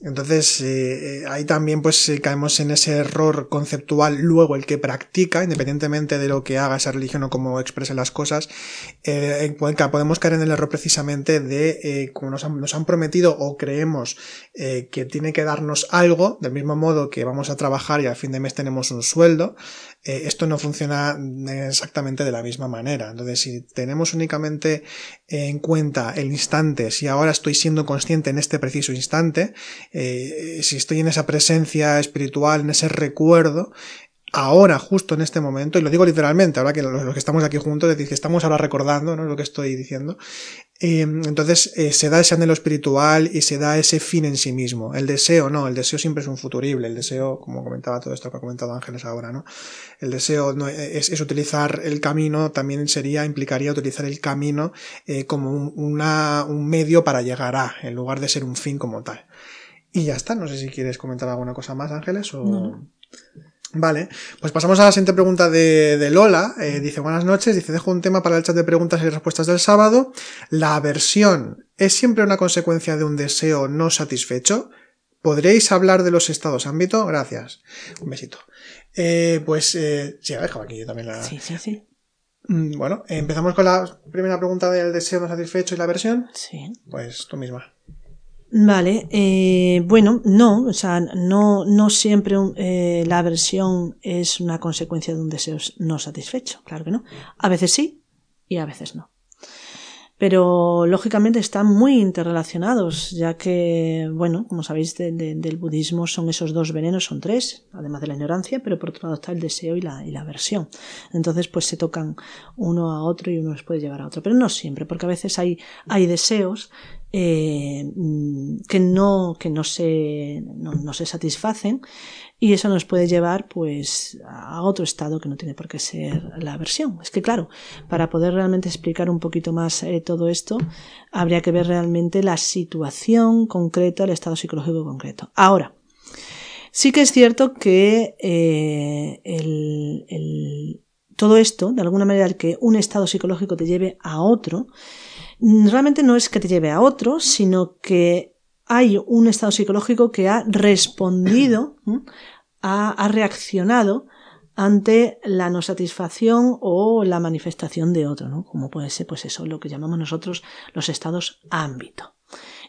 A: Entonces, eh, eh, ahí también pues eh, caemos en ese error conceptual luego el que practica, independientemente de lo que haga esa religión o cómo exprese las cosas, podemos caer en el error precisamente de, como nos han, nos han, prometido o creemos que tiene que darnos algo, del mismo modo que vamos a trabajar y al fin de mes tenemos un sueldo, esto no funciona exactamente de la misma manera. Entonces, si tenemos únicamente en cuenta el instante, si ahora estoy siendo consciente en este preciso instante, eh, si estoy en esa presencia espiritual, en ese recuerdo, ahora, justo en este momento, y lo digo literalmente, ahora que los que estamos aquí juntos, es decir, que estamos ahora recordando, ¿no? Lo que estoy diciendo. Eh, entonces, eh, se da ese anhelo espiritual y se da ese fin en sí mismo. El deseo, no, el deseo siempre es un futurible. El deseo, como comentaba todo esto que ha comentado Ángeles ahora, ¿no? El deseo no, es, utilizar el camino, también sería, implicaría utilizar el camino como un, una, un medio para llegar a, en lugar de ser un fin como tal. Y ya está, no sé si quieres comentar alguna cosa más, Ángeles, o... No. Vale, pues pasamos a la siguiente pregunta de, de Lola. Eh, dice, buenas noches, dice, dejo un tema para el chat de preguntas y respuestas del sábado. ¿La aversión es siempre una consecuencia de un deseo no satisfecho? ¿Podréis hablar de los estados ámbito? Gracias. Un besito. Eh, pues, eh, sí, dejo aquí yo también la...
B: Sí, sí, sí.
A: Bueno, empezamos con la primera pregunta del deseo no satisfecho y la aversión.
B: Sí.
A: Pues tú misma.
B: Vale, eh, bueno, no, o sea, no, no siempre eh, la aversión es una consecuencia de un deseo no satisfecho, claro que no. A veces sí y a veces no. Pero lógicamente están muy interrelacionados, ya que, bueno, como sabéis, de, de, del budismo son esos dos venenos, son tres, además de la ignorancia, pero por otro lado está el deseo y la, y la aversión. Entonces, pues se tocan uno a otro y uno les puede llevar a otro, pero no siempre, porque a veces hay, hay deseos eh, que no que no se no, se satisfacen y eso nos puede llevar pues a otro estado que no tiene por qué ser la aversión es que claro para poder realmente explicar un poquito más eh, todo esto habría que ver realmente la situación concreta el estado psicológico concreto. Ahora sí que es cierto que eh, el, el, todo esto de alguna manera que un estado psicológico te lleve a otro realmente no es que te lleve a otro, sino que hay un estado psicológico que ha respondido, ha, ha reaccionado ante la no satisfacción o la manifestación de otro, ¿no? Como puede ser, pues eso, lo que llamamos nosotros los estados ámbito.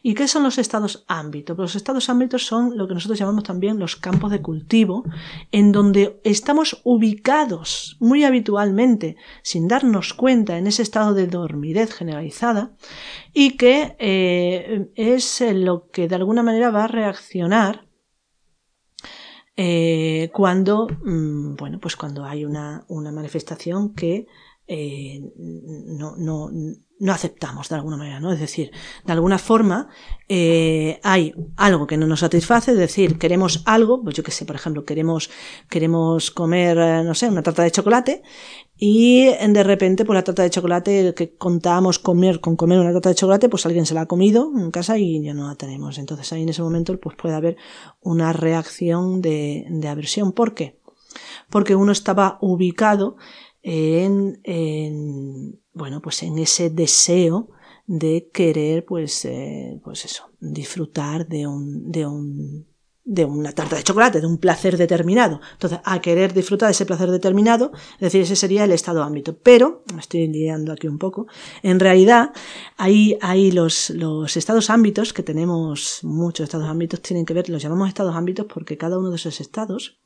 B: ¿Y qué son los estados ámbito? Pues los estados ámbitos son lo que nosotros llamamos también los campos de cultivo, en donde estamos ubicados muy habitualmente, sin darnos cuenta, en ese estado de dormidez generalizada, y que eh, es lo que de alguna manera va a reaccionar eh, cuando, mmm, bueno, pues cuando hay una, una manifestación que eh, no, no aceptamos de alguna manera, ¿no? Es decir, de alguna forma eh, hay algo que no nos satisface, es decir, queremos algo, pues yo que sé, por ejemplo, queremos, queremos comer, eh, no sé, una tarta de chocolate y de repente, pues la tarta de chocolate que contábamos comer con comer una tarta de chocolate, pues alguien se la ha comido en casa y ya no la tenemos. Entonces ahí en ese momento pues puede haber una reacción de, de aversión. ¿Por qué? Porque uno estaba ubicado en, en bueno, pues en ese deseo de querer, pues, eh, pues eso, disfrutar de un, de un, de una tarta de chocolate, de un placer determinado. Entonces, a querer disfrutar de ese placer determinado, es decir, ese sería el estado ámbito. Pero, me estoy liando aquí un poco, en realidad, ahí, ahí los, los estados ámbitos, que tenemos muchos estados ámbitos, tienen que ver, los llamamos estados ámbitos porque cada uno de esos estados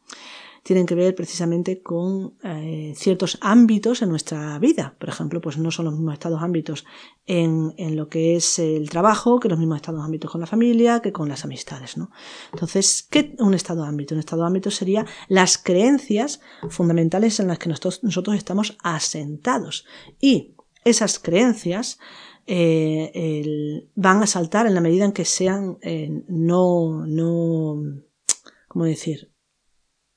B: tienen que ver precisamente con eh, ciertos ámbitos en nuestra vida. Por ejemplo, pues no son los mismos estados ámbitos en, en, lo que es el trabajo, que los mismos estados ámbitos con la familia, que con las amistades, ¿no? Entonces, ¿qué un estado ámbito? Un estado ámbito sería las creencias fundamentales en las que nosotros, nosotros estamos asentados. Y esas creencias eh, van a saltar en la medida en que sean eh, no, no, ¿cómo decir?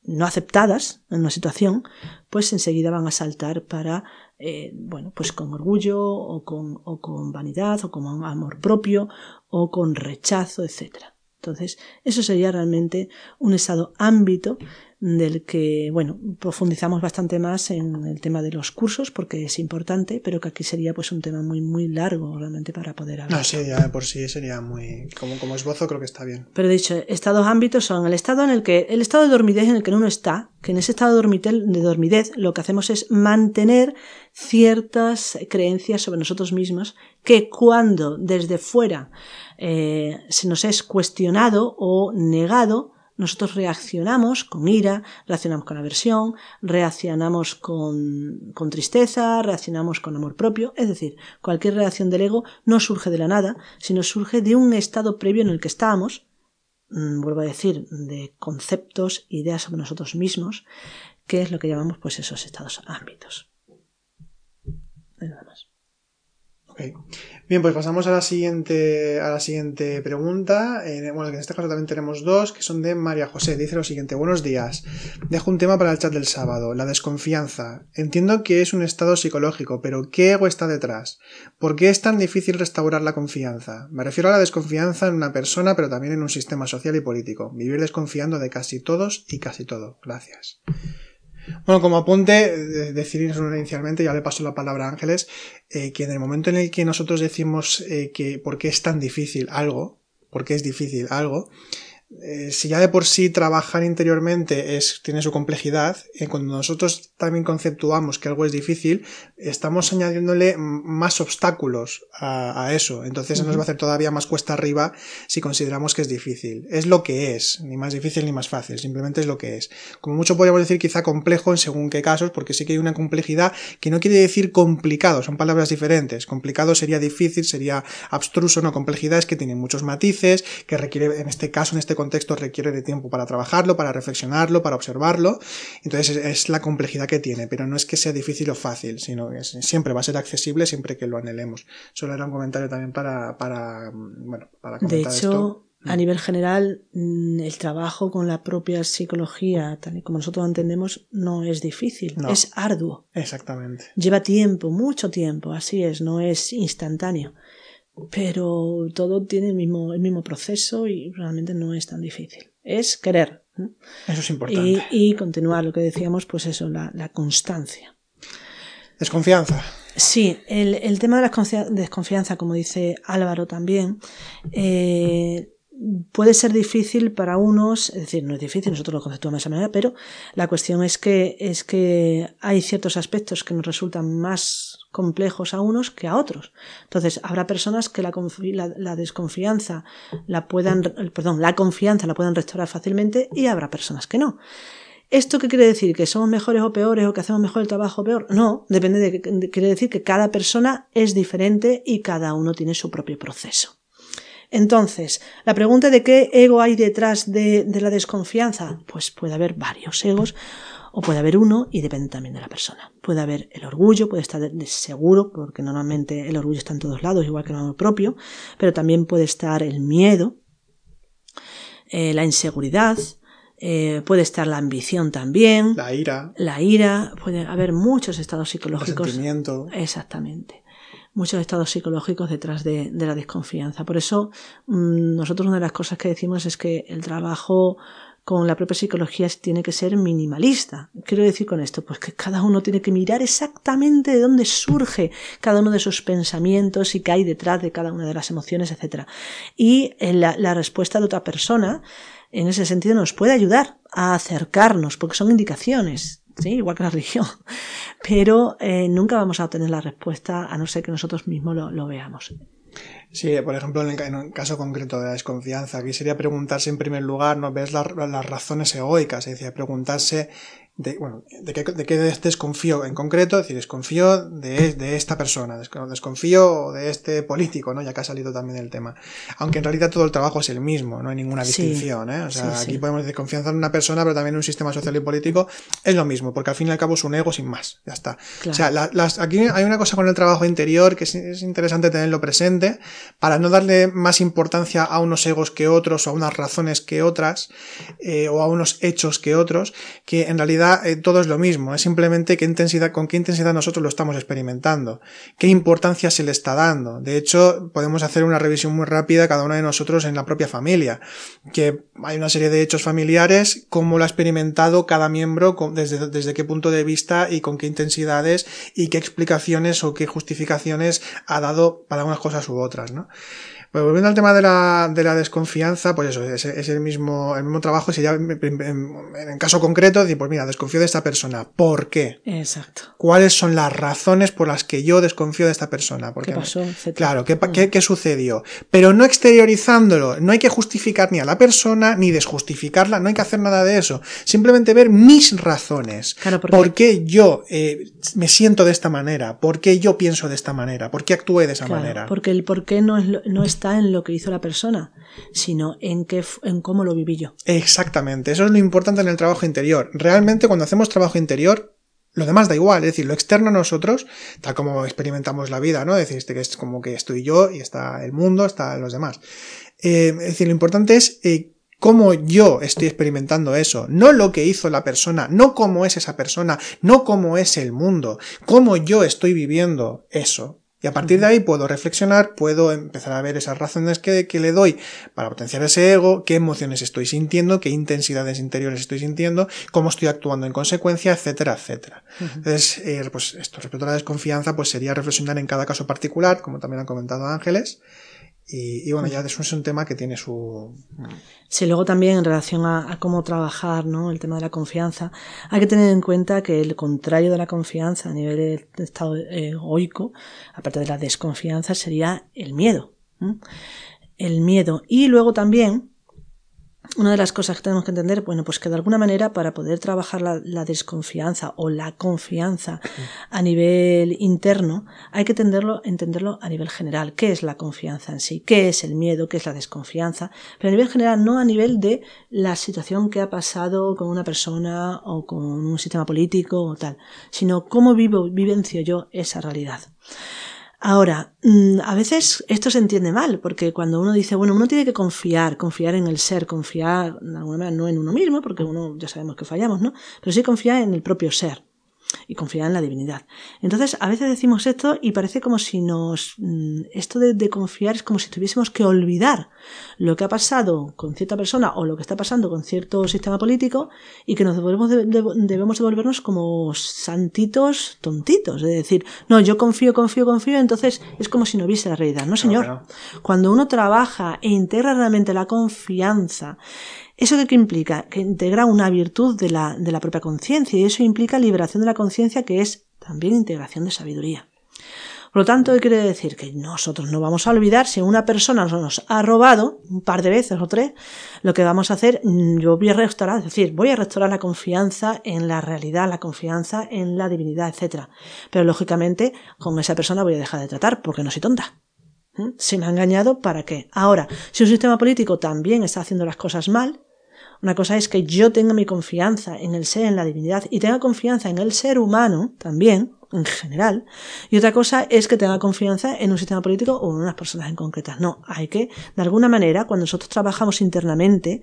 B: No aceptadas en una situación, pues enseguida van a saltar para, eh, bueno, pues con orgullo o con, o con vanidad o con amor propio o con rechazo, etc. Entonces, eso sería realmente un estado ámbito del que, bueno, profundizamos bastante más en el tema de los cursos porque es importante, pero que aquí sería pues un tema muy, muy largo realmente para poder hablar.
A: No, sí, ya por sí sería muy, como, como esbozo creo que está bien.
B: Pero de hecho, estados ámbitos son el estado en el que, el estado de dormidez en el que uno está, que en ese estado de dormidez, de dormidez lo que hacemos es mantener ciertas creencias sobre nosotros mismos que cuando desde fuera eh, se nos es cuestionado o negado, nosotros reaccionamos con ira, reaccionamos con aversión, reaccionamos con, con, tristeza, reaccionamos con amor propio. Es decir, cualquier reacción del ego no surge de la nada, sino surge de un estado previo en el que estábamos, mm, vuelvo a decir, de conceptos, ideas sobre nosotros mismos, que es lo que llamamos pues esos estados ámbitos. Nada más.
A: Bien, pues pasamos a la siguiente, a la siguiente pregunta. Eh, bueno, en este caso también tenemos dos, que son de María José. Dice lo siguiente, buenos días. Dejo un tema para el chat del sábado, la desconfianza. Entiendo que es un estado psicológico, pero ¿qué ego está detrás? ¿Por qué es tan difícil restaurar la confianza? Me refiero a la desconfianza en una persona, pero también en un sistema social y político. Vivir desconfiando de casi todos y casi todo. Gracias. Bueno, como apunte, decir inicialmente, ya le paso la palabra a Ángeles, eh, que en el momento en el que nosotros decimos eh, que por qué es tan difícil algo, por qué es difícil algo, eh, si ya de por sí trabajar interiormente es, tiene su complejidad, eh, cuando nosotros también conceptuamos que algo es difícil, estamos añadiéndole más obstáculos a, a eso. Entonces nos va a hacer todavía más cuesta arriba si consideramos que es difícil. Es lo que es, ni más difícil ni más fácil, simplemente es lo que es. Como mucho podríamos decir quizá complejo en según qué casos, porque sí que hay una complejidad que no quiere decir complicado, son palabras diferentes. Complicado sería difícil, sería abstruso, no, complejidad es que tiene muchos matices, que requiere, en este caso, en este contexto requiere de tiempo para trabajarlo, para reflexionarlo, para observarlo. Entonces es, la complejidad que tiene, pero no es que sea difícil o fácil, sino que siempre va a ser accesible siempre que lo anhelemos. Solo era un comentario también para, para bueno, para comentar
B: De hecho, a nivel general, mm, el trabajo con la propia psicología, tal y como nosotros lo entendemos, no es difícil, es arduo.
A: Exactamente.
B: Lleva tiempo, mucho tiempo, así es, no es instantáneo pero todo tiene el mismo, el mismo proceso y realmente no es tan difícil. Es querer.
A: Eso es importante.
B: Y, continuar, lo que decíamos, pues eso, la, la constancia.
A: Desconfianza.
B: Sí, el, el tema de la desconfianza, como dice Álvaro también, eh, puede ser difícil para unos, es decir, no es difícil, nosotros lo conceptuamos de esa manera, pero la cuestión es que, es que hay ciertos aspectos que nos resultan más complejos a unos que a otros. Entonces, habrá personas que la, la, desconfianza la puedan, perdón, la confianza la puedan restaurar fácilmente y habrá personas que no. ¿Esto qué quiere decir? ¿Que somos mejores o peores o que hacemos mejor el trabajo o peor? No, depende de, quiere decir que cada persona es diferente y cada uno tiene su propio proceso. Entonces, la pregunta de qué ego hay detrás de, de la desconfianza, pues puede haber varios egos o puede haber uno y depende también de la persona. Puede haber el orgullo, puede estar seguro, porque normalmente el orgullo está en todos lados, igual que el amor propio, pero también puede estar el miedo, eh, la inseguridad, eh, puede estar la ambición también.
A: La ira.
B: La ira. Puede haber muchos estados psicológicos.
A: El sentimiento.
B: Exactamente. Muchos estados psicológicos detrás de, la desconfianza. Por eso, mmm, nosotros una de las cosas que decimos es que el trabajo con la propia psicología tiene que ser minimalista. Quiero decir con esto, pues que cada uno tiene que mirar exactamente de dónde surge cada uno de sus pensamientos y qué hay detrás de cada una de las emociones, etc. Y la, la respuesta de otra persona, en ese sentido, nos puede ayudar a acercarnos, porque son indicaciones. Sí, igual que la religión, pero eh, nunca vamos a obtener la respuesta a no ser que nosotros mismos lo, lo veamos.
A: Sí, por ejemplo, en el, caso concreto de la desconfianza, aquí sería preguntarse en primer lugar, ¿no? ves las razones egoicas? Es decir, preguntarse de, bueno, de qué, de qué desconfío en concreto, es decir, desconfío de, de, esta persona, desconfío de este político, ¿no? Ya que ha salido también el tema. Aunque en realidad todo el trabajo es el mismo, no hay ninguna distinción, ¿eh? O sea, aquí podemos decir confianza en una persona, pero también en un sistema social y político es lo mismo, porque al fin y al cabo es un ego sin más, ya está. O sea, las, aquí hay una cosa con el trabajo interior que es, interesante tenerlo presente para no darle más importancia a unos egos que otros, o a unas razones que otras, eh, o a unos hechos que otros, que en realidad eh, todo es lo mismo, es simplemente qué intensidad, con qué intensidad nosotros lo estamos experimentando, qué importancia se le está dando. De hecho, podemos hacer una revisión muy rápida cada uno de nosotros en la propia familia, que hay una serie de hechos familiares, cómo lo ha experimentado cada miembro, desde, desde qué punto de vista y con qué intensidades y qué explicaciones o qué justificaciones ha dado para unas cosas u otras, ¿no? Pues volviendo al tema de la, de la desconfianza, pues eso, es, es, el mismo, el mismo trabajo, sería en, en, caso concreto, decir, pues mira, desconfío de esta persona. ¿Por qué?
B: Exacto.
A: ¿Cuáles son las razones por las que yo desconfío de esta persona?
B: ¿Qué pasó?
A: Claro, ¿qué, qué, ¿qué, sucedió? Pero no exteriorizándolo, no hay que justificar ni a la persona, ni desjustificarla, no hay que hacer nada de eso. Simplemente ver mis razones.
B: Claro,
A: porque... ¿Por qué yo eh, me siento de esta manera? ¿Por qué yo pienso de esta manera? ¿Por qué actúe de esa
B: claro,
A: manera?
B: Porque el por qué no es, no es está en lo que hizo la persona, sino en, qué, en cómo lo viví yo.
A: Exactamente, eso es lo importante en el trabajo interior. Realmente cuando hacemos trabajo interior, lo demás da igual, es decir, lo externo a nosotros, tal como experimentamos la vida, ¿no? Es decir, este que es como que estoy yo y está el mundo, está los demás. Eh, es decir, lo importante es eh, cómo yo estoy experimentando eso, no lo que hizo la persona, no cómo es esa persona, no cómo es el mundo, cómo yo estoy viviendo eso. Y a partir de ahí puedo reflexionar, puedo empezar a ver esas razones que, que, le doy para potenciar ese ego, qué emociones estoy sintiendo, qué intensidades interiores estoy sintiendo, cómo estoy actuando en consecuencia, etcétera, etcétera. Uh -huh. Entonces, eh, pues esto respecto a la desconfianza, pues sería reflexionar en cada caso particular, como también han comentado Ángeles, y, y, bueno, ya eso es un tema que tiene su...
B: Sí, luego también en relación a, a, cómo trabajar, ¿no? El tema de la confianza, hay que tener en cuenta que el contrario de la confianza a nivel de estado egoico, aparte de la desconfianza, sería el miedo. El miedo. Y luego también una de las cosas que tenemos que entender, bueno, pues que de alguna manera para poder trabajar la, desconfianza o la confianza a nivel interno, hay que entenderlo, entenderlo a nivel general. ¿Qué es la confianza en sí? ¿Qué es el miedo? ¿Qué es la desconfianza? Pero a nivel general, no a nivel de la situación que ha pasado con una persona o con un sistema político o tal, sino cómo vivo, vivencio yo esa realidad. Ahora, mm, a veces esto se entiende mal, porque cuando uno dice, bueno, uno tiene que confiar, confiar en el ser, confiar de alguna manera no en uno mismo, porque uno ya sabemos que fallamos, ¿no? Pero sí confiar en el propio ser y confiar en la divinidad. Entonces, a veces decimos esto y parece como si nos... mm, Esto de, de, confiar es como si tuviésemos que olvidar lo que ha pasado con cierta persona o lo que está pasando con cierto sistema político y que nos debemos, de, de, debemos devolvernos como santitos tontitos. Es decir, no, yo confío, confío, confío, entonces es como si no hubiese la realidad. No, señor. Cuando uno trabaja e integra realmente la confianza ¿Eso qué implica? Que integra una virtud de la, de la propia conciencia y eso implica liberación de la conciencia que es también integración de sabiduría. Por lo tanto, quiere decir que nosotros no vamos a olvidar si una persona nos ha robado un par de veces o tres, lo que vamos a hacer, mm, yo voy a restaurar, es decir, voy a restaurar la confianza en la realidad, la confianza en la divinidad, etc. Pero lógicamente, con esa persona voy a dejar de tratar porque no soy tonta. ¿Mm? Si me ha engañado, ¿para qué? Ahora, si un sistema político también está haciendo las cosas mal, una cosa es que yo tenga mi confianza en el ser, en la divinidad, y tenga confianza en el ser humano también, en general, y otra cosa es que tenga confianza en un sistema político o en unas personas en concretas. No, hay que, de alguna manera, cuando nosotros trabajamos internamente,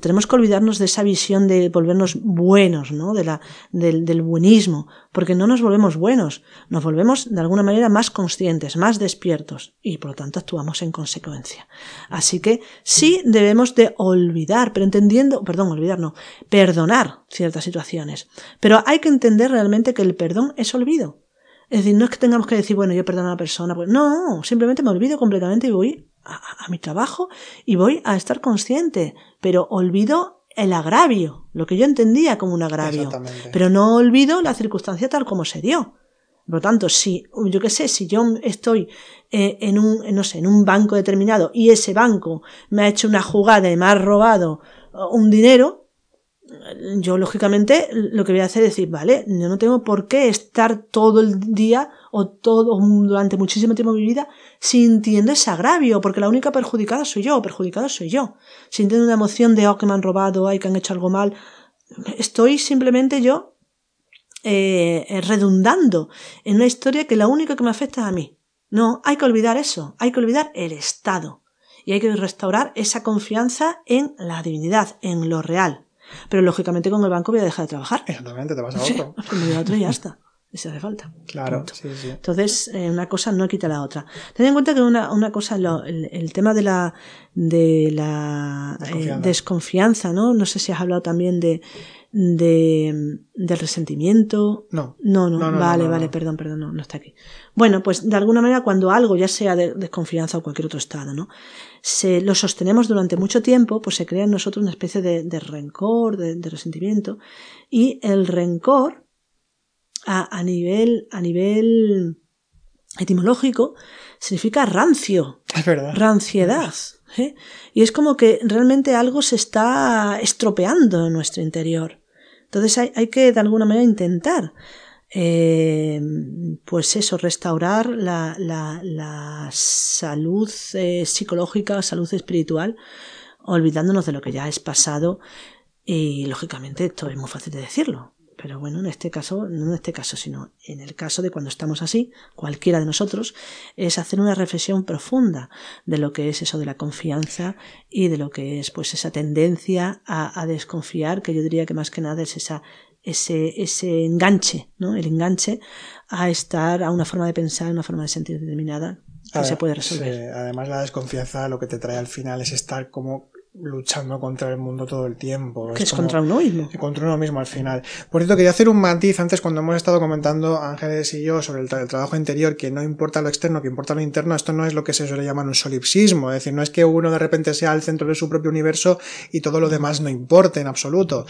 B: tenemos que olvidarnos de esa visión de volvernos buenos, ¿no? De la, del, del buenismo, porque no nos volvemos buenos, nos volvemos de alguna manera más conscientes, más despiertos, y por lo tanto actuamos en consecuencia. Así que sí debemos de olvidar, pero entendiendo, perdón, olvidar no, perdonar ciertas situaciones. Pero hay que entender realmente que el perdón es olvido. Es decir, no es que tengamos que decir, bueno, yo perdono a una persona. Pues no, simplemente me olvido completamente y voy a, a, mi trabajo y voy a estar consciente. Pero olvido el agravio, lo que yo entendía como un agravio. Pero no olvido la circunstancia tal como se dio. Por lo tanto, si, yo qué sé, si yo estoy eh, en un, no sé, en un banco determinado y ese banco me ha hecho una jugada y me ha robado uh, un dinero, yo lógicamente lo que voy a hacer es decir, vale, yo no tengo por qué estar todo el día o todo durante muchísimo tiempo de mi vida sintiendo ese agravio, porque la única perjudicada soy yo, perjudicado soy yo, sintiendo una emoción de oh que me han robado, ay que han hecho algo mal, estoy simplemente yo eh, redundando en una historia que la única que me afecta es a mí. No, hay que olvidar eso, hay que olvidar el Estado y hay que restaurar esa confianza en la divinidad, en lo real. Pero lógicamente con el banco voy a dejar de trabajar.
A: Exactamente, te vas a otro.
B: Sí, me voy a otro y ya está. Y se hace falta.
A: Claro, sí, sí.
B: Entonces, eh, una cosa no quita la otra. Ten en cuenta que una, una cosa, lo, el, el, tema de la, de la eh, desconfianza, ¿no? No sé si has hablado también de, de, del resentimiento.
A: No.
B: No, no, vale, vale, perdón, perdón, no, no está aquí. Bueno, pues de alguna manera cuando algo, ya sea de desconfianza o cualquier otro estado, ¿no? Se lo sostenemos durante mucho tiempo, pues se crea en nosotros una especie de, de rencor, de, de, resentimiento. Y el rencor, a, a nivel, a nivel etimológico, significa rancio.
A: Es verdad.
B: Ranciedad. ¿eh? Y es como que realmente algo se está estropeando en nuestro interior. Entonces hay, que de alguna manera intentar, eh, pues eso, restaurar la, la, la salud eh, psicológica, salud espiritual, olvidándonos de lo que ya es pasado y lógicamente esto es muy fácil de decirlo. Pero bueno, en este caso, no en este caso, sino en el caso de cuando estamos así, cualquiera de nosotros, es hacer una reflexión profunda de lo que es eso de la confianza y de lo que es pues esa tendencia a, a desconfiar, que yo diría que más que nada es esa ese, ese enganche, ¿no? El enganche a estar a una forma de pensar, a una forma de sentir determinada que se puede resolver.
A: Sí, además la desconfianza lo que te trae al final es estar como luchando contra el mundo todo el tiempo.
B: Que es, es contra uno mismo.
A: Contra uno mismo al final. Por cierto, quería hacer un matiz antes cuando hemos estado comentando Ángeles y yo sobre el, tra el, trabajo interior, que no importa lo externo, que importa lo interno. Esto no es lo que se suele llamar un solipsismo. Es decir, no es que uno de repente sea el centro de su propio universo y todo lo demás no importe en absoluto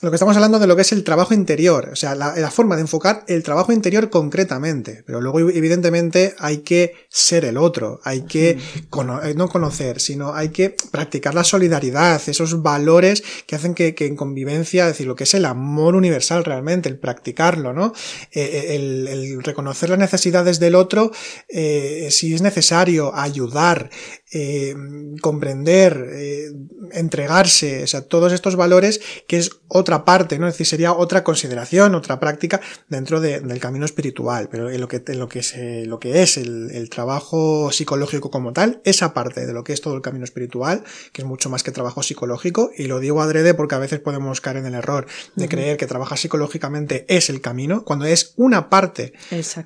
A: lo que estamos hablando de lo que es el trabajo interior, o sea, la, la, forma de enfocar el trabajo interior concretamente, pero luego evidentemente hay que ser el otro, hay que cono no conocer, sino hay que practicar la solidaridad, esos valores que hacen que, en convivencia, es decir, lo que es el amor universal realmente, el practicarlo, ¿no? Eh, el, el, reconocer las necesidades del otro, eh, si es necesario, ayudar, eh, comprender, eh, entregarse, o sea, todos estos valores que es otra parte, ¿no? Es decir, sería otra consideración, otra práctica dentro de, del camino espiritual, pero en lo que, en lo que, se, lo que es el, el, trabajo psicológico como tal, esa parte de lo que es todo el camino espiritual, que es mucho más que trabajo psicológico, y lo digo adrede porque a veces podemos caer en el error de uh -huh. creer que trabajar psicológicamente es el camino, cuando es una parte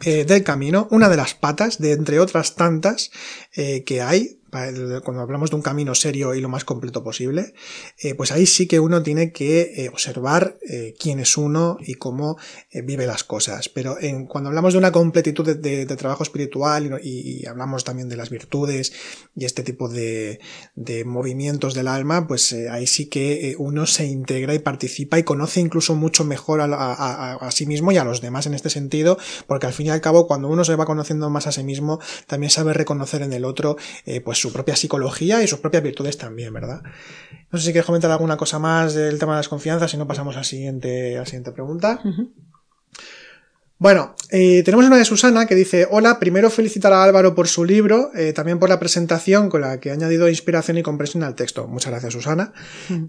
A: eh, del camino, una de las patas de entre otras tantas que hay cuando hablamos de un camino serio y lo más completo posible, eh, pues ahí sí que uno tiene que eh, observar eh, quién es uno y cómo vive las cosas. Pero cuando hablamos de una completitud de, trabajo espiritual y, hablamos también de las virtudes y este tipo de, movimientos del alma, pues ahí sí que uno se integra y participa y conoce incluso mucho mejor a, sí mismo y a los demás en este sentido, porque al fin y al cabo cuando uno se va conociendo más a sí mismo, también sabe reconocer en el otro pues su propia psicología y sus propias virtudes también, ¿verdad? No sé si quieres comentar alguna cosa más del tema de las confianzas, si no pasamos a la siguiente, a la siguiente pregunta. Uh -huh. Bueno, eh, tenemos una de Susana que dice, hola, primero felicitar a Álvaro por su libro, eh, también por la presentación con la que ha añadido inspiración y comprensión al texto. Muchas gracias, Susana.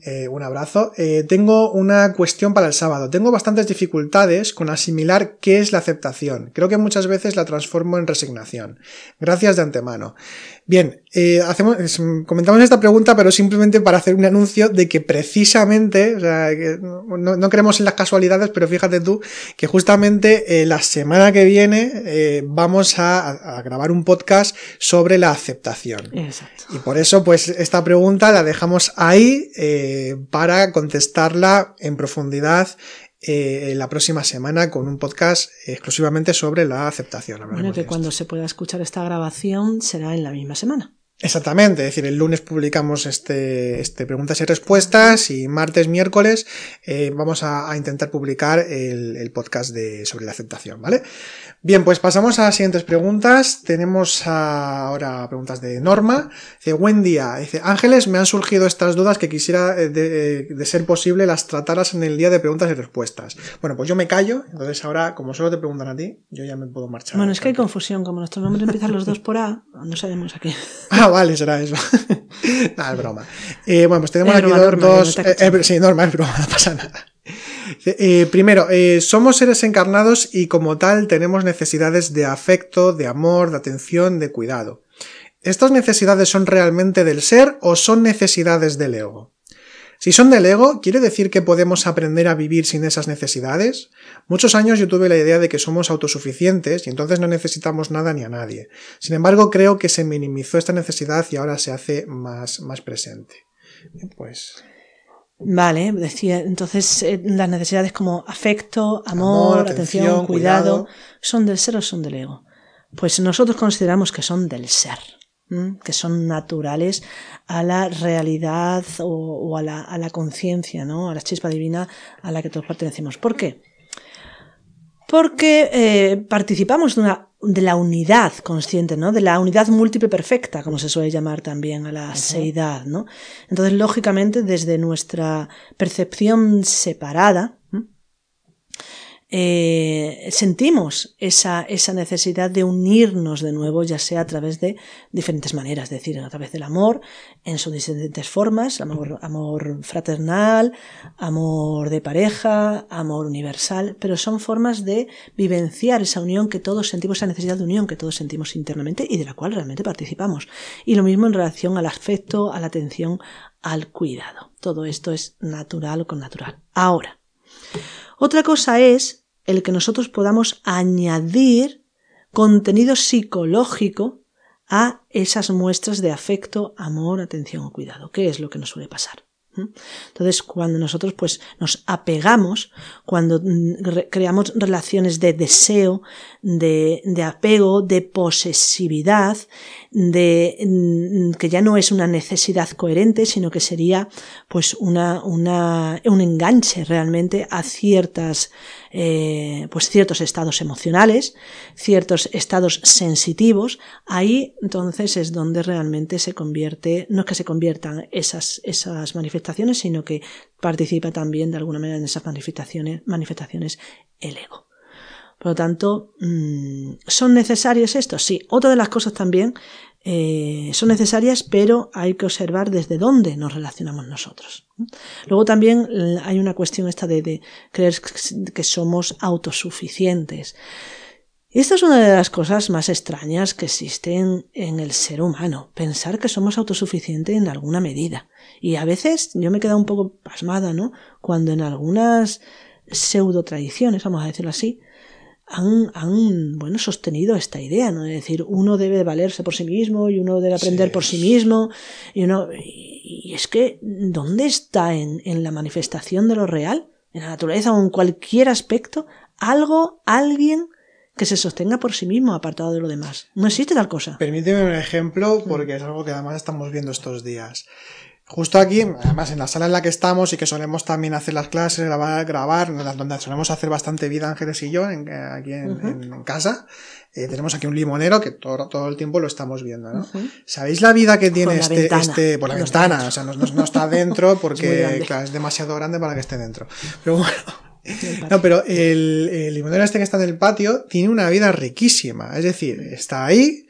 A: Eh, un abrazo. Tengo una cuestión para el sábado. Tengo bastantes dificultades con asimilar qué es la aceptación. Creo que muchas veces la transformo en resignación. Gracias de antemano. Bien, eh, hacemos, comentamos esta pregunta, pero simplemente para hacer un anuncio de que precisamente, o sea, que no, no, creemos en las casualidades, pero fíjate tú que justamente eh, la semana que viene eh, vamos a, a, grabar un podcast sobre la aceptación.
B: Exacto.
A: Y por eso, pues, esta pregunta la dejamos ahí para contestarla en profundidad eh, la próxima semana con un podcast exclusivamente sobre la aceptación.
B: Bueno, que cuando se pueda escuchar esta grabación será en la misma semana.
A: Exactamente, es decir, el lunes publicamos este, este preguntas y respuestas y martes, miércoles eh, vamos a, a, intentar publicar el, el, podcast de, sobre la aceptación, ¿vale? Bien, pues pasamos a las siguientes preguntas. Tenemos ahora preguntas de Norma. Dice, buen día. Dice, Ángeles, me han surgido estas dudas que quisiera, eh, de, eh, de, ser posible, las trataras en el día de preguntas y respuestas. Bueno, pues yo me callo, entonces ahora, como solo te preguntan a ti, yo ya me puedo marchar.
B: Bueno, es que hay confusión, como nuestros nombres empiezan los dos por A, no sabemos a qué.
A: Ah, vale, será eso. nada, es broma. Eh, bueno, pues tenemos aquí
B: broma,
A: dos...
B: Norma,
A: dos
B: no te
A: eh, sí, Norma, es broma, no pasa nada. Eh, primero, eh, somos seres encarnados y como tal tenemos necesidades de afecto, de amor, de atención, de cuidado. ¿Estas necesidades son realmente del ser o son necesidades del ego? Si son del ego, ¿quiere decir que podemos aprender a vivir sin esas necesidades? Muchos años yo tuve la idea de que somos autosuficientes y entonces no necesitamos nada ni a nadie. Sin embargo, creo que se minimizó esta necesidad y ahora se hace más, más presente. Pues.
B: Vale, decía, entonces eh, las necesidades como afecto, amor,
A: Amor,
B: atención,
A: atención,
B: cuidado,
A: cuidado.
B: ¿son del ser o son del ego? Pues nosotros consideramos que son del ser. Que son naturales a la realidad o, o a la, a la conciencia, ¿no? a la chispa divina a la que todos pertenecemos. ¿Por qué? Porque eh, participamos de, una, de la unidad consciente, ¿no? De la unidad múltiple perfecta, como se suele llamar también a la seidad, ¿no? Entonces, lógicamente, desde nuestra percepción separada. Eh, sentimos esa, esa necesidad de unirnos de nuevo, ya sea a través de diferentes maneras, es decir, a través del amor, en sus diferentes formas, amor, amor fraternal, amor de pareja, amor universal, pero son formas de vivenciar esa unión que todos sentimos, esa necesidad de unión que todos sentimos internamente y de la cual realmente participamos. Y lo mismo en relación al afecto, a la atención, al cuidado. Todo esto es natural con natural. Ahora, otra cosa es el que nosotros podamos añadir contenido psicológico a esas muestras de afecto, amor, atención o cuidado. ¿Qué es lo que nos suele pasar? Entonces, cuando nosotros pues nos apegamos, cuando mm, re- creamos relaciones de deseo, de, de apego, de posesividad, de mm, que ya no es una necesidad coherente, sino que sería pues una, una, un enganche realmente a ciertas eh, pues ciertos estados emocionales, ciertos estados sensitivos, ahí entonces es donde realmente se convierte, no es que se conviertan esas, esas manifestaciones, sino que participa también de alguna manera en esas manifestaciones, manifestaciones el ego. Por lo tanto, mmm, ¿son necesarios estos? Sí. Otra de las cosas también eh, son necesarias, pero hay que observar desde dónde nos relacionamos nosotros. Luego también hay una cuestión esta de, de creer que somos autosuficientes. Y esta es una de las cosas más extrañas que existen en el ser humano, pensar que somos autosuficientes en alguna medida. Y a veces yo me he quedado un poco pasmada, ¿no? Cuando en algunas pseudo tradiciones, vamos a decirlo así, han, han, bueno, sostenido esta idea, ¿no? Es decir, uno debe valerse por sí mismo y uno debe aprender
A: Sí.
B: por sí mismo y uno, y, y es que, ¿dónde está en, en la manifestación de lo real? En la naturaleza o en cualquier aspecto, algo, alguien que se sostenga por sí mismo apartado de lo demás. No existe tal cosa.
A: Permíteme un ejemplo porque es algo que además estamos viendo estos días. Justo aquí, además en la sala en la que estamos y que solemos también hacer las clases, grabar, grabar donde solemos hacer bastante vida Ángeles y yo, en, aquí en, uh -huh. en, en casa, eh, tenemos aquí un limonero que todo, todo, el tiempo lo estamos viendo, ¿no? Uh -huh. ¿Sabéis la vida que tiene este, ventana. este, por la ventana? O sea, no, no, no está dentro porque es, claro, es demasiado grande para que esté dentro. Pero bueno. No, pero el, el, limonero este que está en el patio tiene una vida riquísima. Es decir, está ahí.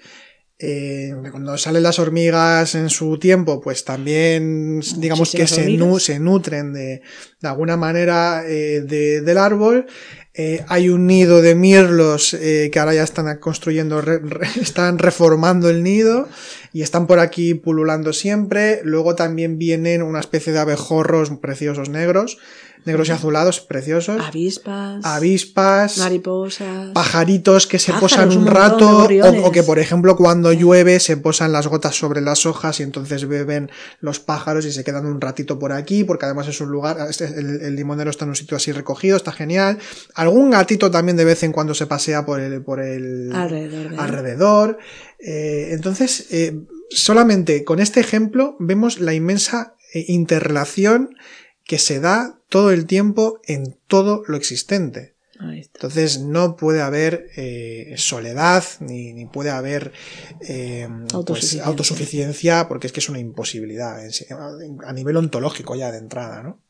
A: Eh, cuando salen las hormigas en su tiempo, pues también, digamos que se, nu se, nutren de, de alguna manera eh, de, del árbol. Eh, hay un nido de mirlos que ahora ya están construyendo, re, re, están reformando el nido y están por aquí pululando siempre. Luego también vienen una especie de abejorros preciosos negros negros y azulados preciosos.
B: Avispas.
A: Avispas.
B: Mariposas.
A: Pajaritos que se Pájaros, posan un, un rato. O, o, que, por ejemplo, cuando llueve se posan las gotas sobre las hojas y entonces beben los pájaros y se quedan un ratito por aquí, porque además es un lugar. El, el, limonero está en un sitio así recogido, está genial. Algún gatito también de vez en cuando se pasea por el, por el
B: alrededor.
A: alrededor. Eh, entonces, eh, solamente con este ejemplo vemos la inmensa eh, interrelación que se da todo el tiempo en todo lo existente. Entonces no puede haber eh, soledad ni, puede haber eh, pues, autosuficiencia. autosuficiencia. porque es que es una imposibilidad a nivel ontológico ya de entrada, ¿no?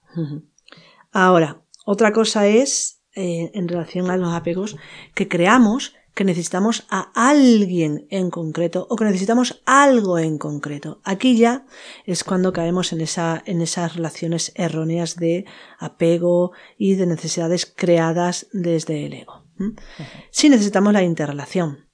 B: Ahora, otra cosa es en relación a los apegos que creamos que necesitamos a alguien en concreto o que necesitamos algo en concreto. Aquí ya es cuando caemos en, esa, en esas relaciones erróneas de apego y de necesidades creadas desde el ego. Sí necesitamos la interrelación.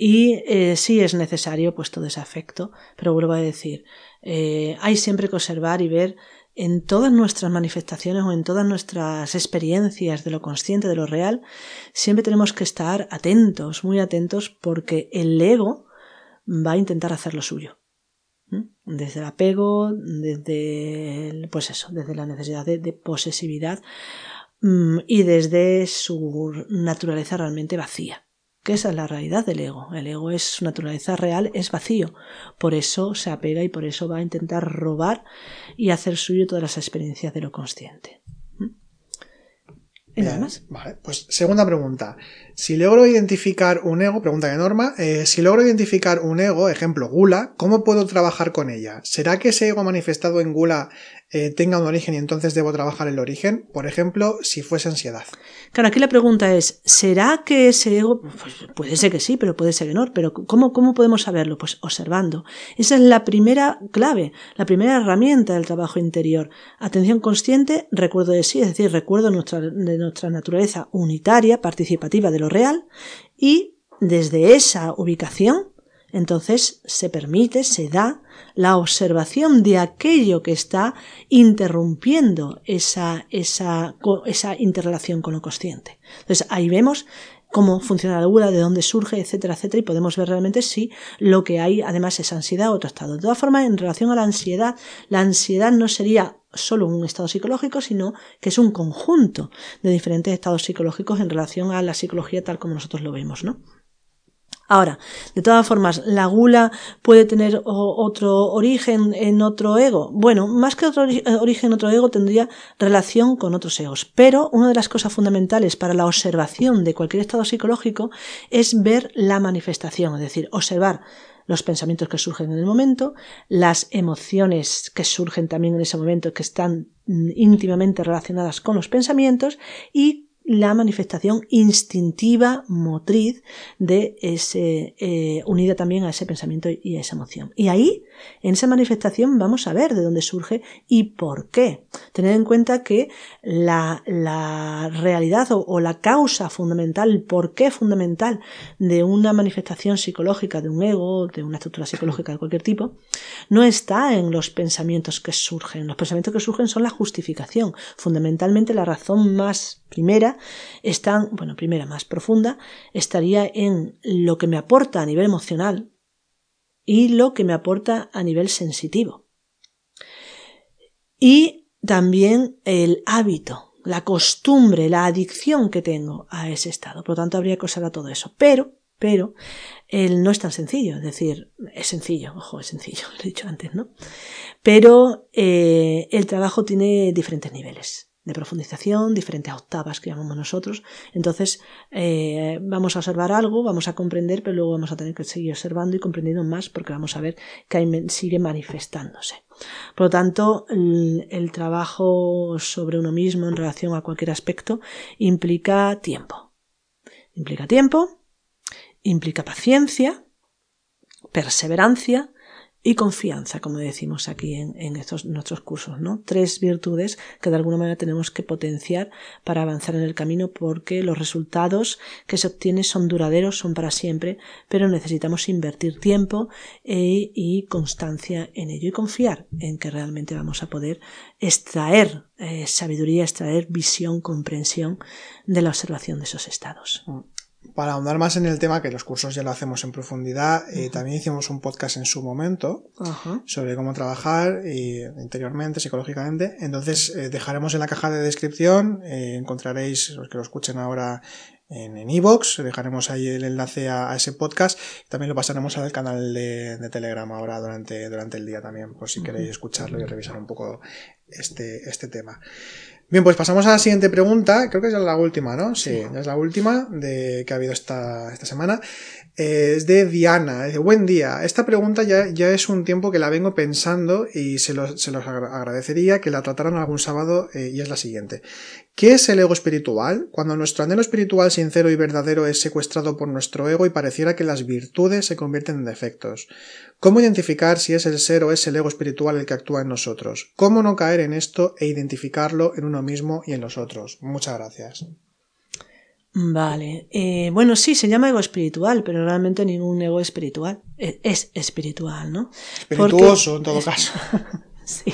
B: Y eh, sí es necesario pues todo ese afecto, pero vuelvo a decir, eh, hay siempre que observar y ver en todas nuestras manifestaciones o en todas nuestras experiencias de lo consciente, de lo real, siempre tenemos que estar atentos, muy atentos, porque el ego va a intentar hacer lo suyo. Desde el apego, desde, pues eso, desde la necesidad de, de posesividad mm, y desde su naturaleza realmente vacía que esa es la realidad del ego. El ego es su naturaleza real, es vacío. Por eso se apega y por eso va a intentar robar y hacer suyo todas las experiencias de lo consciente.
A: ¿Y nada más? Vale, pues segunda pregunta. Si logro identificar un ego, pregunta de Norma, eh, si logro identificar un ego, ejemplo gula, ¿cómo puedo trabajar con ella? ¿Será que ese ego manifestado en gula eh, tenga un origen y entonces debo trabajar el origen? Por ejemplo, si fuese ansiedad.
B: Claro, aquí la pregunta es, ¿será que ese ego, pues puede ser que sí, pero puede ser que no, pero ¿cómo, ¿cómo podemos saberlo? Pues observando. Esa es la primera clave, la primera herramienta del trabajo interior. Atención consciente, recuerdo de sí, es decir, recuerdo nuestra, de nuestra naturaleza unitaria, participativa de lo real, y desde esa ubicación entonces se permite, se da la observación de aquello que está interrumpiendo esa, esa, esa interrelación con lo consciente. Entonces ahí vemos cómo funciona la gula, de dónde surge, etcétera, etcétera, y podemos ver realmente si lo que hay además es ansiedad o otro estado. De todas formas, en relación a la ansiedad, la ansiedad no sería solo un estado psicológico, sino que es un conjunto de diferentes estados psicológicos en relación a la psicología tal como nosotros lo vemos, ¿no? Ahora, de todas formas, ¿la gula puede tener otro origen en otro ego? Bueno, más que otro eh, origen en otro ego tendría relación con otros egos. Pero una de las cosas fundamentales para la observación de cualquier estado psicológico es ver la manifestación, es decir, observar los pensamientos que surgen en el momento, las emociones que surgen también en ese momento que están mm, íntimamente relacionadas con los pensamientos y la manifestación instintiva motriz de ese, eh, unida también a ese pensamiento y a esa emoción. Y ahí, en esa manifestación, vamos a ver de dónde surge y por qué. Tener en cuenta que la, la realidad o, o, la causa fundamental, el por qué fundamental de una manifestación psicológica de un ego, de una estructura psicológica de cualquier tipo, no está en los pensamientos que surgen. Los pensamientos que surgen son la justificación. Fundamentalmente la razón más primera está, bueno, primera más profunda, estaría en lo que me aporta a nivel emocional y lo que me aporta a nivel sensitivo. Y también el hábito, la costumbre, la adicción que tengo a ese estado. Por lo tanto, habría que observar todo eso. Pero, pero, el no es tan sencillo. Es decir, es sencillo, ojo, es sencillo, lo he dicho antes, ¿no? Pero eh, el trabajo tiene diferentes niveles de profundización, diferentes octavas que llamamos nosotros. Entonces, eh, vamos a observar algo, vamos a comprender, pero luego vamos a tener que seguir observando y comprendiendo más porque vamos a ver que sigue manifestándose. Por lo tanto, el, trabajo sobre uno mismo en relación a cualquier aspecto implica tiempo. Implica tiempo, implica paciencia, perseverancia, y confianza, como decimos aquí en, estos nuestros cursos, ¿no? Tres virtudes que de alguna manera tenemos que potenciar para avanzar en el camino porque los resultados que se obtienen son duraderos, son para siempre, pero necesitamos invertir tiempo e, y constancia en ello y confiar en que realmente vamos a poder extraer eh, sabiduría, extraer visión, comprensión de la observación de esos estados. Mm
A: para ahondar más en el tema, que los cursos ya lo hacemos en profundidad, eh, también hicimos un podcast en su momento sobre cómo trabajar interiormente, psicológicamente. Entonces eh, dejaremos en la caja de descripción, eh, encontraréis, los que lo escuchen ahora, en Evox, dejaremos ahí el enlace a, ese podcast, también lo pasaremos al canal de, Telegram ahora durante, durante el día también, por si queréis escucharlo y revisar un poco este, este tema. Bien, pues pasamos a la siguiente pregunta. Creo que es la última, ¿no? Sí, es la última de que ha habido esta, esta semana. Eh, es de Diana. Dice, buen día. Esta pregunta ya, ya es un tiempo que la vengo pensando y se los, se los agradecería que la trataran algún sábado eh, y es la siguiente. ¿Qué es el ego espiritual? Cuando nuestro anhelo espiritual sincero y verdadero es secuestrado por nuestro ego y pareciera que las virtudes se convierten en defectos. ¿Cómo identificar si es el ser o es el ego espiritual el que actúa en nosotros? ¿Cómo no caer en esto e identificarlo en uno mismo y en los otros? Muchas gracias.
B: Vale. Eh, bueno, sí, se llama ego espiritual, pero realmente ningún ego espiritual. Es, es espiritual, ¿no?
A: Espirituoso, en todo caso.
B: sí.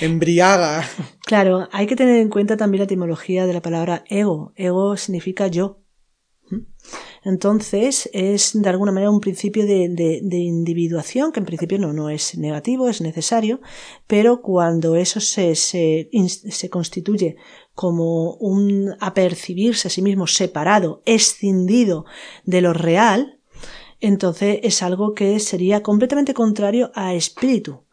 A: Embriaga.
B: Claro, hay que tener en cuenta también la etimología de la palabra ego. Ego significa yo. Entonces es de alguna manera un principio de, de, individuación, que en principio no, no es negativo, es necesario, pero cuando eso se, se, se constituye como un apercibirse a sí mismo separado, escindido de lo real, entonces es algo que sería completamente contrario a espíritu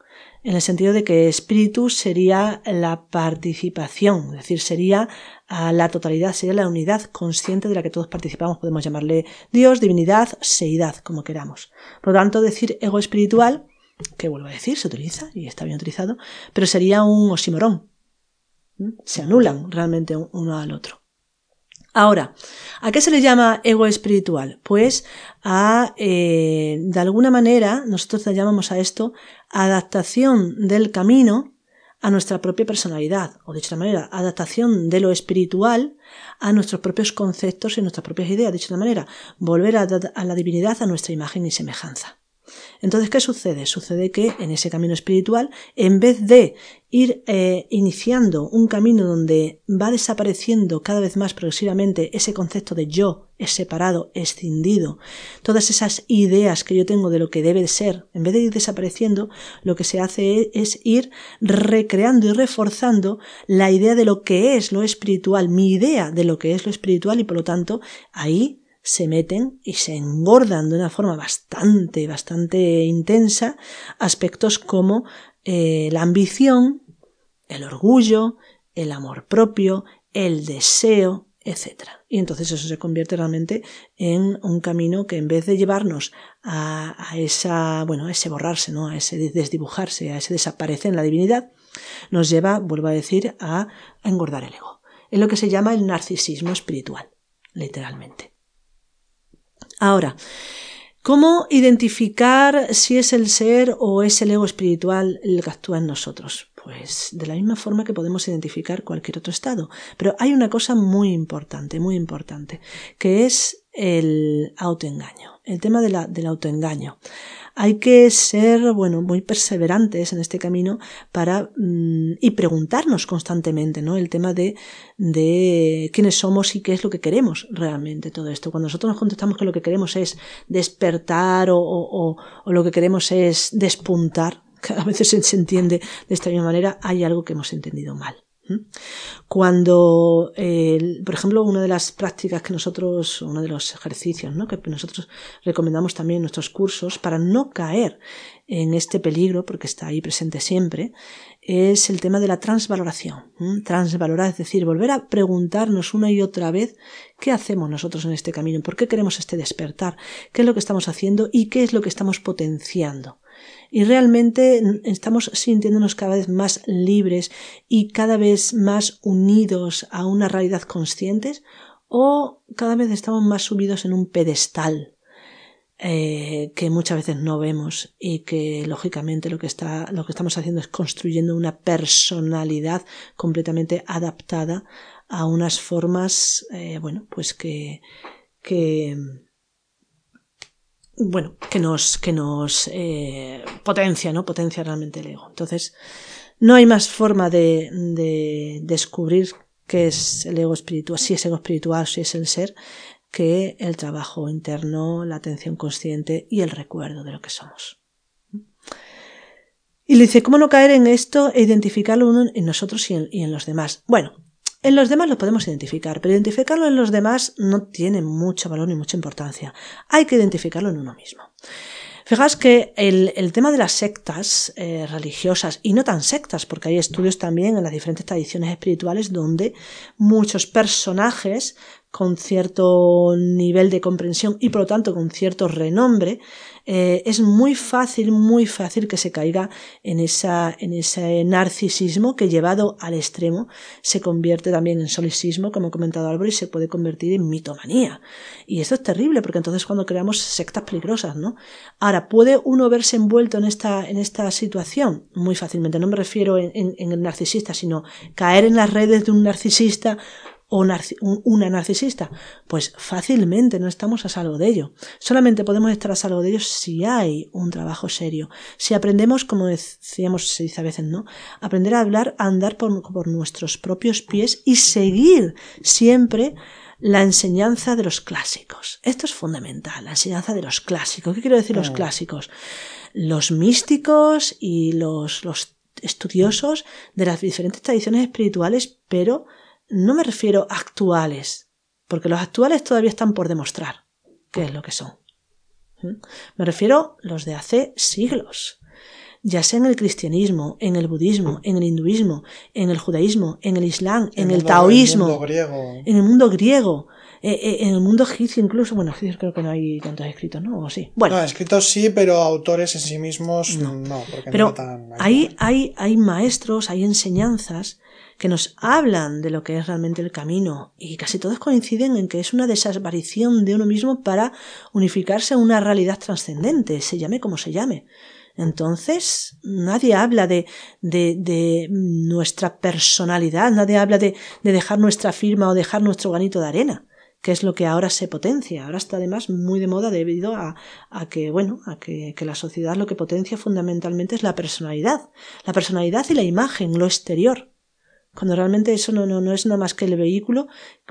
B: en el sentido de que espíritu sería la participación, es decir, sería la totalidad, sería la unidad consciente de la que todos participamos. Podemos llamarle Dios, divinidad, seidad, como queramos. Por lo tanto, decir ego espiritual, que vuelvo a decir, se utiliza y está bien utilizado, pero sería un osimorón. Se anulan realmente uno al otro. Ahora, ¿a qué se le llama ego espiritual? Pues a, eh, de alguna manera, nosotros le llamamos a esto adaptación del camino a nuestra propia personalidad, o de otra manera, adaptación de lo espiritual a nuestros propios conceptos y nuestras propias ideas. De otra manera, volver a la divinidad a nuestra imagen y semejanza. Entonces, ¿qué sucede? Sucede que en ese camino espiritual, en vez de ir eh, iniciando un camino donde va desapareciendo cada vez más progresivamente ese concepto de yo es separado, escindido, todas esas ideas que yo tengo de lo que debe ser, en vez de ir desapareciendo, lo que se hace es ir recreando y reforzando la idea de lo que es lo espiritual, mi idea de lo que es lo espiritual y por lo tanto ahí se meten y se engordan de una forma bastante, bastante intensa aspectos como eh, la ambición, el orgullo, el amor propio, el deseo, etc. Y entonces eso se convierte realmente en un camino que en vez de llevarnos a, a, esa, bueno, a ese borrarse, ¿no? a ese desdibujarse, a ese desaparecer en la divinidad, nos lleva, vuelvo a decir, a engordar el ego. Es lo que se llama el narcisismo espiritual, literalmente. Ahora, ¿cómo identificar si es el ser o es el ego espiritual el que actúa en nosotros? Pues de la misma forma que podemos identificar cualquier otro estado. Pero hay una cosa muy importante, muy importante, que es el autoengaño, el tema del autoengaño hay que ser, bueno, muy perseverantes en este camino para mm, y preguntarnos constantemente, ¿no? El tema de, de quiénes somos y qué es lo que queremos realmente todo esto. Cuando nosotros nos contestamos que lo que queremos es despertar o, o, o lo que queremos es despuntar, que a veces se entiende de esta misma manera, hay algo que hemos entendido mal. Cuando, por ejemplo, una de las prácticas que nosotros, uno de los ejercicios ¿no? que nosotros recomendamos también en nuestros cursos para no caer en este peligro, porque está ahí presente siempre, es el tema de la transvaloración. Transvalorar, es decir, volver a preguntarnos una y otra vez qué hacemos nosotros en este camino, por qué queremos este despertar, qué es lo que estamos haciendo y qué es lo que estamos potenciando y realmente estamos sintiéndonos cada vez más libres y cada vez más unidos a una realidad conscientes o cada vez estamos más subidos en un pedestal eh, que muchas veces no vemos y que lógicamente lo que está lo que estamos haciendo es construyendo una personalidad completamente adaptada a unas formas eh, bueno pues que que bueno, que nos, que nos eh, potencia, ¿no? Potencia realmente el ego. Entonces, no hay más forma de, de descubrir qué es el ego espiritual, si es ego espiritual, si es el ser, que el trabajo interno, la atención consciente y el recuerdo de lo que somos. Y le dice, ¿cómo no caer en esto e identificarlo uno en nosotros y en, y en los demás? Bueno, En los demás lo podemos identificar, pero identificarlo en los demás no tiene mucho valor ni mucha importancia. Hay que identificarlo en uno mismo. Fijaos que el, tema de las sectas eh, religiosas, y no tan sectas, porque hay estudios también en las diferentes tradiciones espirituales donde muchos personajes con cierto nivel de comprensión y por lo tanto con cierto renombre, eh, es muy fácil, muy fácil que se caiga en, esa, en ese narcisismo que llevado al extremo se convierte también en solicismo, como ha comentado Álvaro, y se puede convertir en mitomanía. Y esto es terrible, porque entonces cuando creamos sectas peligrosas, ¿no? Ahora, ¿puede uno verse envuelto en esta, en esta situación? Muy fácilmente. No me refiero en, en el narcisista, sino caer en las redes de un narcisista o una narcisista? Pues fácilmente no estamos a salvo de ello. Solamente podemos estar a salvo de ello si hay un trabajo serio. Si aprendemos, como decíamos, se dice a veces, ¿no? Aprender a hablar, a andar por, por nuestros propios pies y seguir siempre la enseñanza de los clásicos. Esto es fundamental, la enseñanza de los clásicos. ¿Qué quiero decir los clásicos? Los místicos y los, los estudiosos de las diferentes tradiciones espirituales, pero no me refiero a actuales, porque los actuales todavía están por demostrar qué es lo que son. ¿Mm? Me refiero a los de hace siglos, ya sea en el cristianismo, en el budismo, en el hinduismo, en el judaísmo, en el islam, en el, taoísmo, en el mundo griego, eh, eh, en el mundo egipcio incluso, bueno, egipcio creo que no hay tantos escritos, ¿no? ¿O sí? Bueno.
A: No, escritos sí, pero autores en sí mismos no, porque
B: pero hay, hay, hay maestros, hay enseñanzas que nos hablan de lo que es realmente el camino y casi todos coinciden en que es una desaparición de uno mismo para unificarse a una realidad trascendente, se llame como se llame. Entonces, nadie habla de, de, de nuestra personalidad, nadie habla de, de, dejar nuestra firma o dejar nuestro granito de arena, que es lo que ahora se potencia. Ahora está además muy de moda debido a, a que, bueno, a que, que la sociedad lo que potencia fundamentalmente es la personalidad. La personalidad y la imagen, lo exterior cuando realmente eso no, no, no es nada más que el vehículo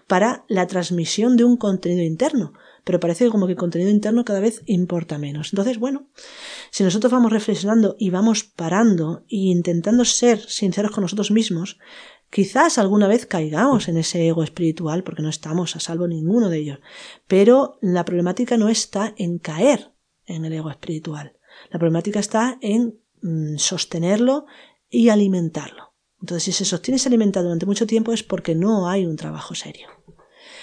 B: para la transmisión de un contenido interno. Pero parece como que el contenido interno cada vez importa menos. Entonces, bueno, si nosotros vamos reflexionando y vamos parando e intentando ser sinceros con nosotros mismos, quizás alguna vez caigamos en ese ego espiritual porque no estamos a salvo ninguno de ellos. Pero la problemática no está en caer en el ego espiritual. La problemática está en mm, sostenerlo y alimentarlo. Entonces, si se sostiene ese alimenta durante mucho tiempo es porque no hay un trabajo serio.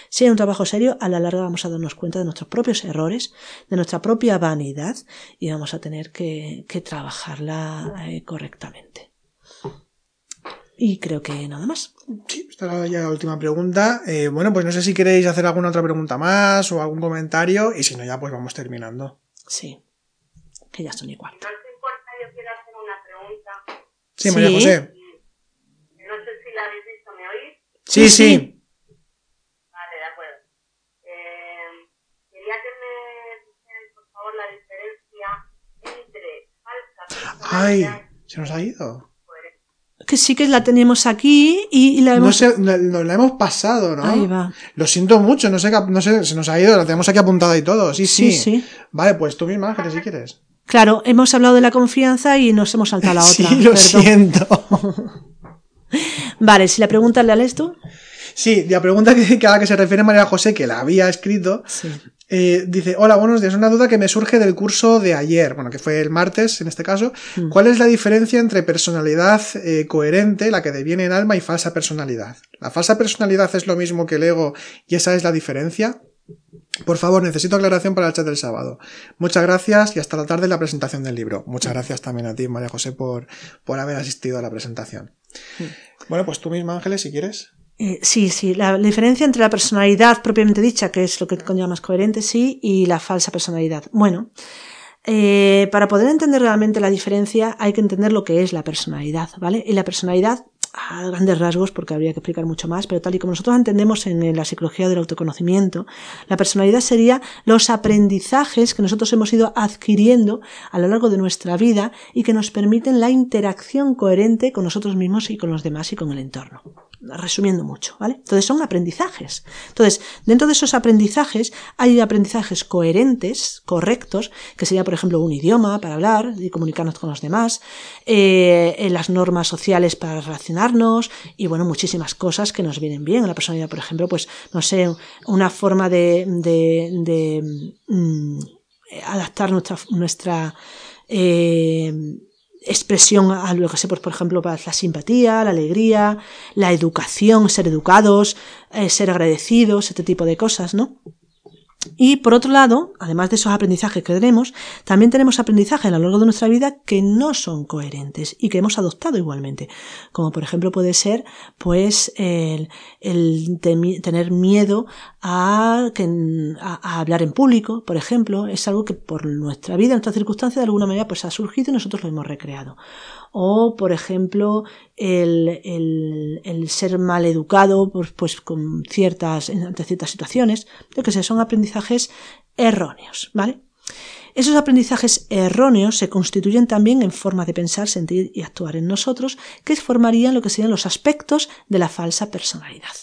B: Si hay un trabajo serio, a la larga vamos a darnos cuenta de nuestros propios errores, de nuestra propia vanidad y vamos a tener que, trabajarla eh, correctamente. Y creo que nada más.
A: Sí, esta era ya la última pregunta. Eh, bueno, pues no sé si queréis hacer alguna otra pregunta más o algún comentario y si no, ya pues vamos terminando.
B: Sí, que ya son igual.
C: No te importa, yo quiero hacer una pregunta.
A: Sí, María José.
C: Sí, sí. Vale, de acuerdo. Eh, quería que me dijeran, por favor, la diferencia entre falsa
A: Ay, se nos ha ido.
B: Que sí que la tenemos aquí y, la hemos...
A: No sé, la, la, hemos pasado, ¿no?
B: Ahí va.
A: Lo siento mucho, no sé, no sé, se nos ha ido, la tenemos aquí apuntada y todo. Sí, sí.
B: sí, sí.
A: Vale, pues tú misma, Ángeles, si quieres.
B: Claro, hemos hablado de la confianza y nos hemos saltado a la otra.
A: Sí, lo siento.
B: Vale, si la pregunta la lees tú.
A: Sí, la pregunta que, a la que se refiere María José, que la había escrito, eh, dice, hola, buenos días, una duda que me surge del curso de ayer, bueno, que fue el martes en este caso. Mm. ¿Cuál es la diferencia entre personalidad eh, coherente, la que deviene en alma, y falsa personalidad? ¿La falsa personalidad es lo mismo que el ego y esa es la diferencia? Por favor, necesito aclaración para el chat del sábado. Muchas gracias y hasta la tarde en la presentación del libro. Muchas gracias también a ti, María José, por, por haber asistido a la presentación. Mm. Bueno, pues tú misma, Ángeles, si quieres.
B: Eh, sí, sí, la, diferencia entre la personalidad propiamente dicha, que es lo que más coherente, sí, y la falsa personalidad. Bueno, eh, para poder entender realmente la diferencia hay que entender lo que es la personalidad, ¿vale? Y la personalidad a grandes rasgos, porque habría que explicar mucho más, pero tal y como nosotros entendemos en la psicología del autoconocimiento, la personalidad sería los aprendizajes que nosotros hemos ido adquiriendo a lo largo de nuestra vida y que nos permiten la interacción coherente con nosotros mismos y con los demás y con el entorno resumiendo mucho, ¿vale? Entonces son aprendizajes. Entonces, dentro de esos aprendizajes hay aprendizajes coherentes, correctos, que sería, por ejemplo, un idioma para hablar y comunicarnos con los demás, eh, las normas sociales para relacionarnos y bueno, muchísimas cosas que nos vienen bien. La personalidad, por ejemplo, pues, no sé, una forma de mm, adaptar nuestra, nuestra eh, expresión a lo que sé, pues, por ejemplo, para la simpatía, la alegría, la educación, ser educados, eh, ser agradecidos, este tipo de cosas, ¿no? Y por otro lado, además de esos aprendizajes que tenemos, también tenemos aprendizajes a lo largo de nuestra vida que no son coherentes y que hemos adoptado igualmente. Como por ejemplo puede ser, pues, el, tener miedo a, hablar en público, por ejemplo, es algo que por nuestra vida, nuestra circunstancia, de alguna manera, pues ha surgido y nosotros lo hemos recreado o, por ejemplo, el, el, ser mal educado pues, pues con ciertas, ante ciertas situaciones, yo que sé, son aprendizajes erróneos, ¿vale? Esos aprendizajes erróneos se constituyen también en formas de pensar, sentir y actuar en nosotros que formarían lo que serían los aspectos de la falsa personalidad.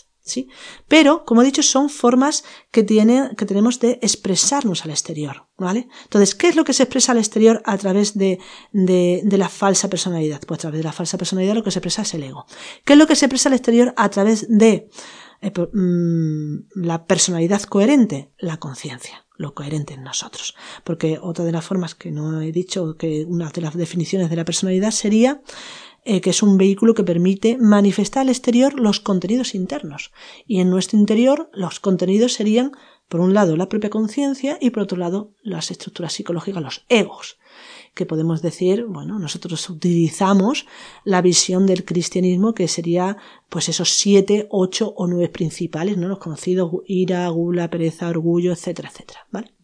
B: Pero, como he dicho, son formas que, tiene, que tenemos de expresarnos al exterior, ¿vale? Entonces, ¿qué es lo que se expresa al exterior a través de, de, la falsa personalidad? Pues a través de la falsa personalidad lo que se expresa es el ego. ¿Qué es lo que se expresa al exterior a través de eh, mm, la personalidad coherente? La conciencia lo coherente en nosotros. Porque otra de las formas que no he dicho, que una de las definiciones de la personalidad sería eh, que es un vehículo que permite manifestar al exterior los contenidos internos. Y en nuestro interior los contenidos serían, por un lado, la propia conciencia y por otro lado, las estructuras psicológicas, los egos que podemos decir, bueno, nosotros utilizamos la visión del cristianismo que sería pues esos siete, ocho o nueve principales, ¿no? Los conocidos ira, gula, pereza, orgullo, etcétera, etcétera, ¿vale?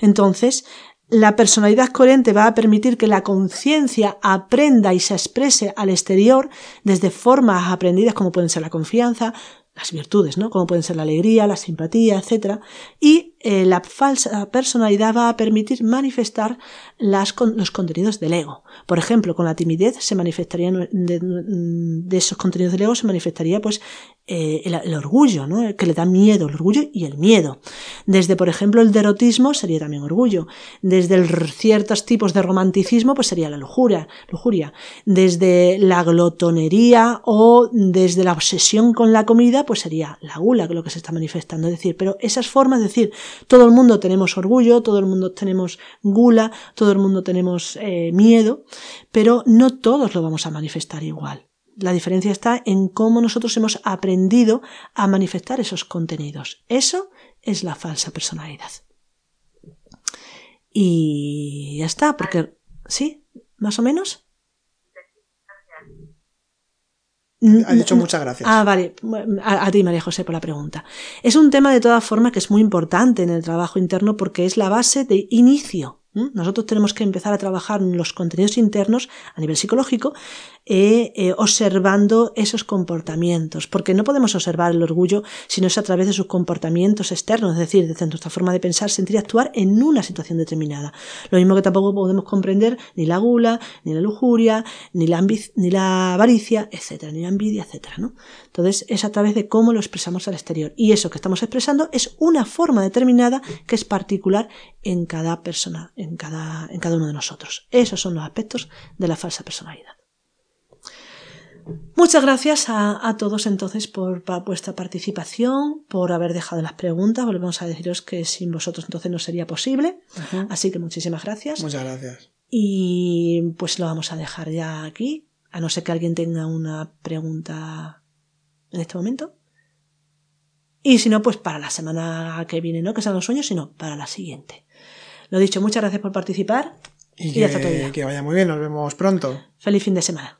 B: Entonces, la personalidad coherente va a permitir que la conciencia aprenda y se exprese al exterior desde formas aprendidas como pueden ser la confianza, las virtudes, ¿no? Como pueden ser la alegría, la simpatía, etc. Y eh, la falsa personalidad va a permitir manifestar los contenidos del ego. Por ejemplo, con la timidez se manifestaría de, de esos contenidos del ego se manifestaría pues eh, el, orgullo, ¿no? que le da miedo, el orgullo y el miedo. Desde, por ejemplo, el derotismo sería también orgullo. Desde ciertos tipos de romanticismo, pues sería la lujuria, lujuria. Desde la glotonería o desde la obsesión con la comida, pues sería la gula, lo que se está manifestando. Es decir, pero esas formas, es decir, todo el mundo tenemos orgullo, todo el mundo tenemos gula, todo el mundo tenemos eh, miedo, pero no todos lo vamos a manifestar igual. La diferencia está en cómo nosotros hemos aprendido a manifestar esos contenidos. Eso es la falsa personalidad. Y ya está, porque... ¿Sí? ¿Más o menos?
A: Ha dicho muchas gracias.
B: Ah, vale. A, a, ti, María José, por la pregunta. Es un tema de todas formas que es muy importante en el trabajo interno porque es la base de inicio nosotros tenemos que empezar a trabajar los contenidos internos a nivel psicológico, eh, eh, observando esos comportamientos, porque no podemos observar el orgullo si no es a través de sus comportamientos externos, es decir, desde nuestra forma de pensar, sentir y actuar en una situación determinada. Lo mismo que tampoco podemos comprender ni la gula, ni la lujuria, ni la, ni la avaricia, etcétera, ni la envidia, etcétera, ¿no? Entonces es a través de cómo lo expresamos al exterior. Y eso que estamos expresando es una forma determinada que es particular en cada persona en cada, en cada uno de nosotros. Esos son los aspectos de la falsa personalidad. Muchas gracias a, a todos entonces por, por, vuestra participación, por haber dejado las preguntas. Volvemos a deciros que sin vosotros entonces no sería posible. Así que muchísimas gracias.
A: Muchas gracias.
B: Y pues lo vamos a dejar ya aquí, a no ser que alguien tenga una pregunta en este momento. Y si no, pues para la semana que viene, no que sean los sueños, sino para la siguiente. Lo dicho, muchas gracias por participar.
A: Y, y que, hasta todo día. que vaya muy bien, nos vemos pronto.
B: Feliz fin de semana.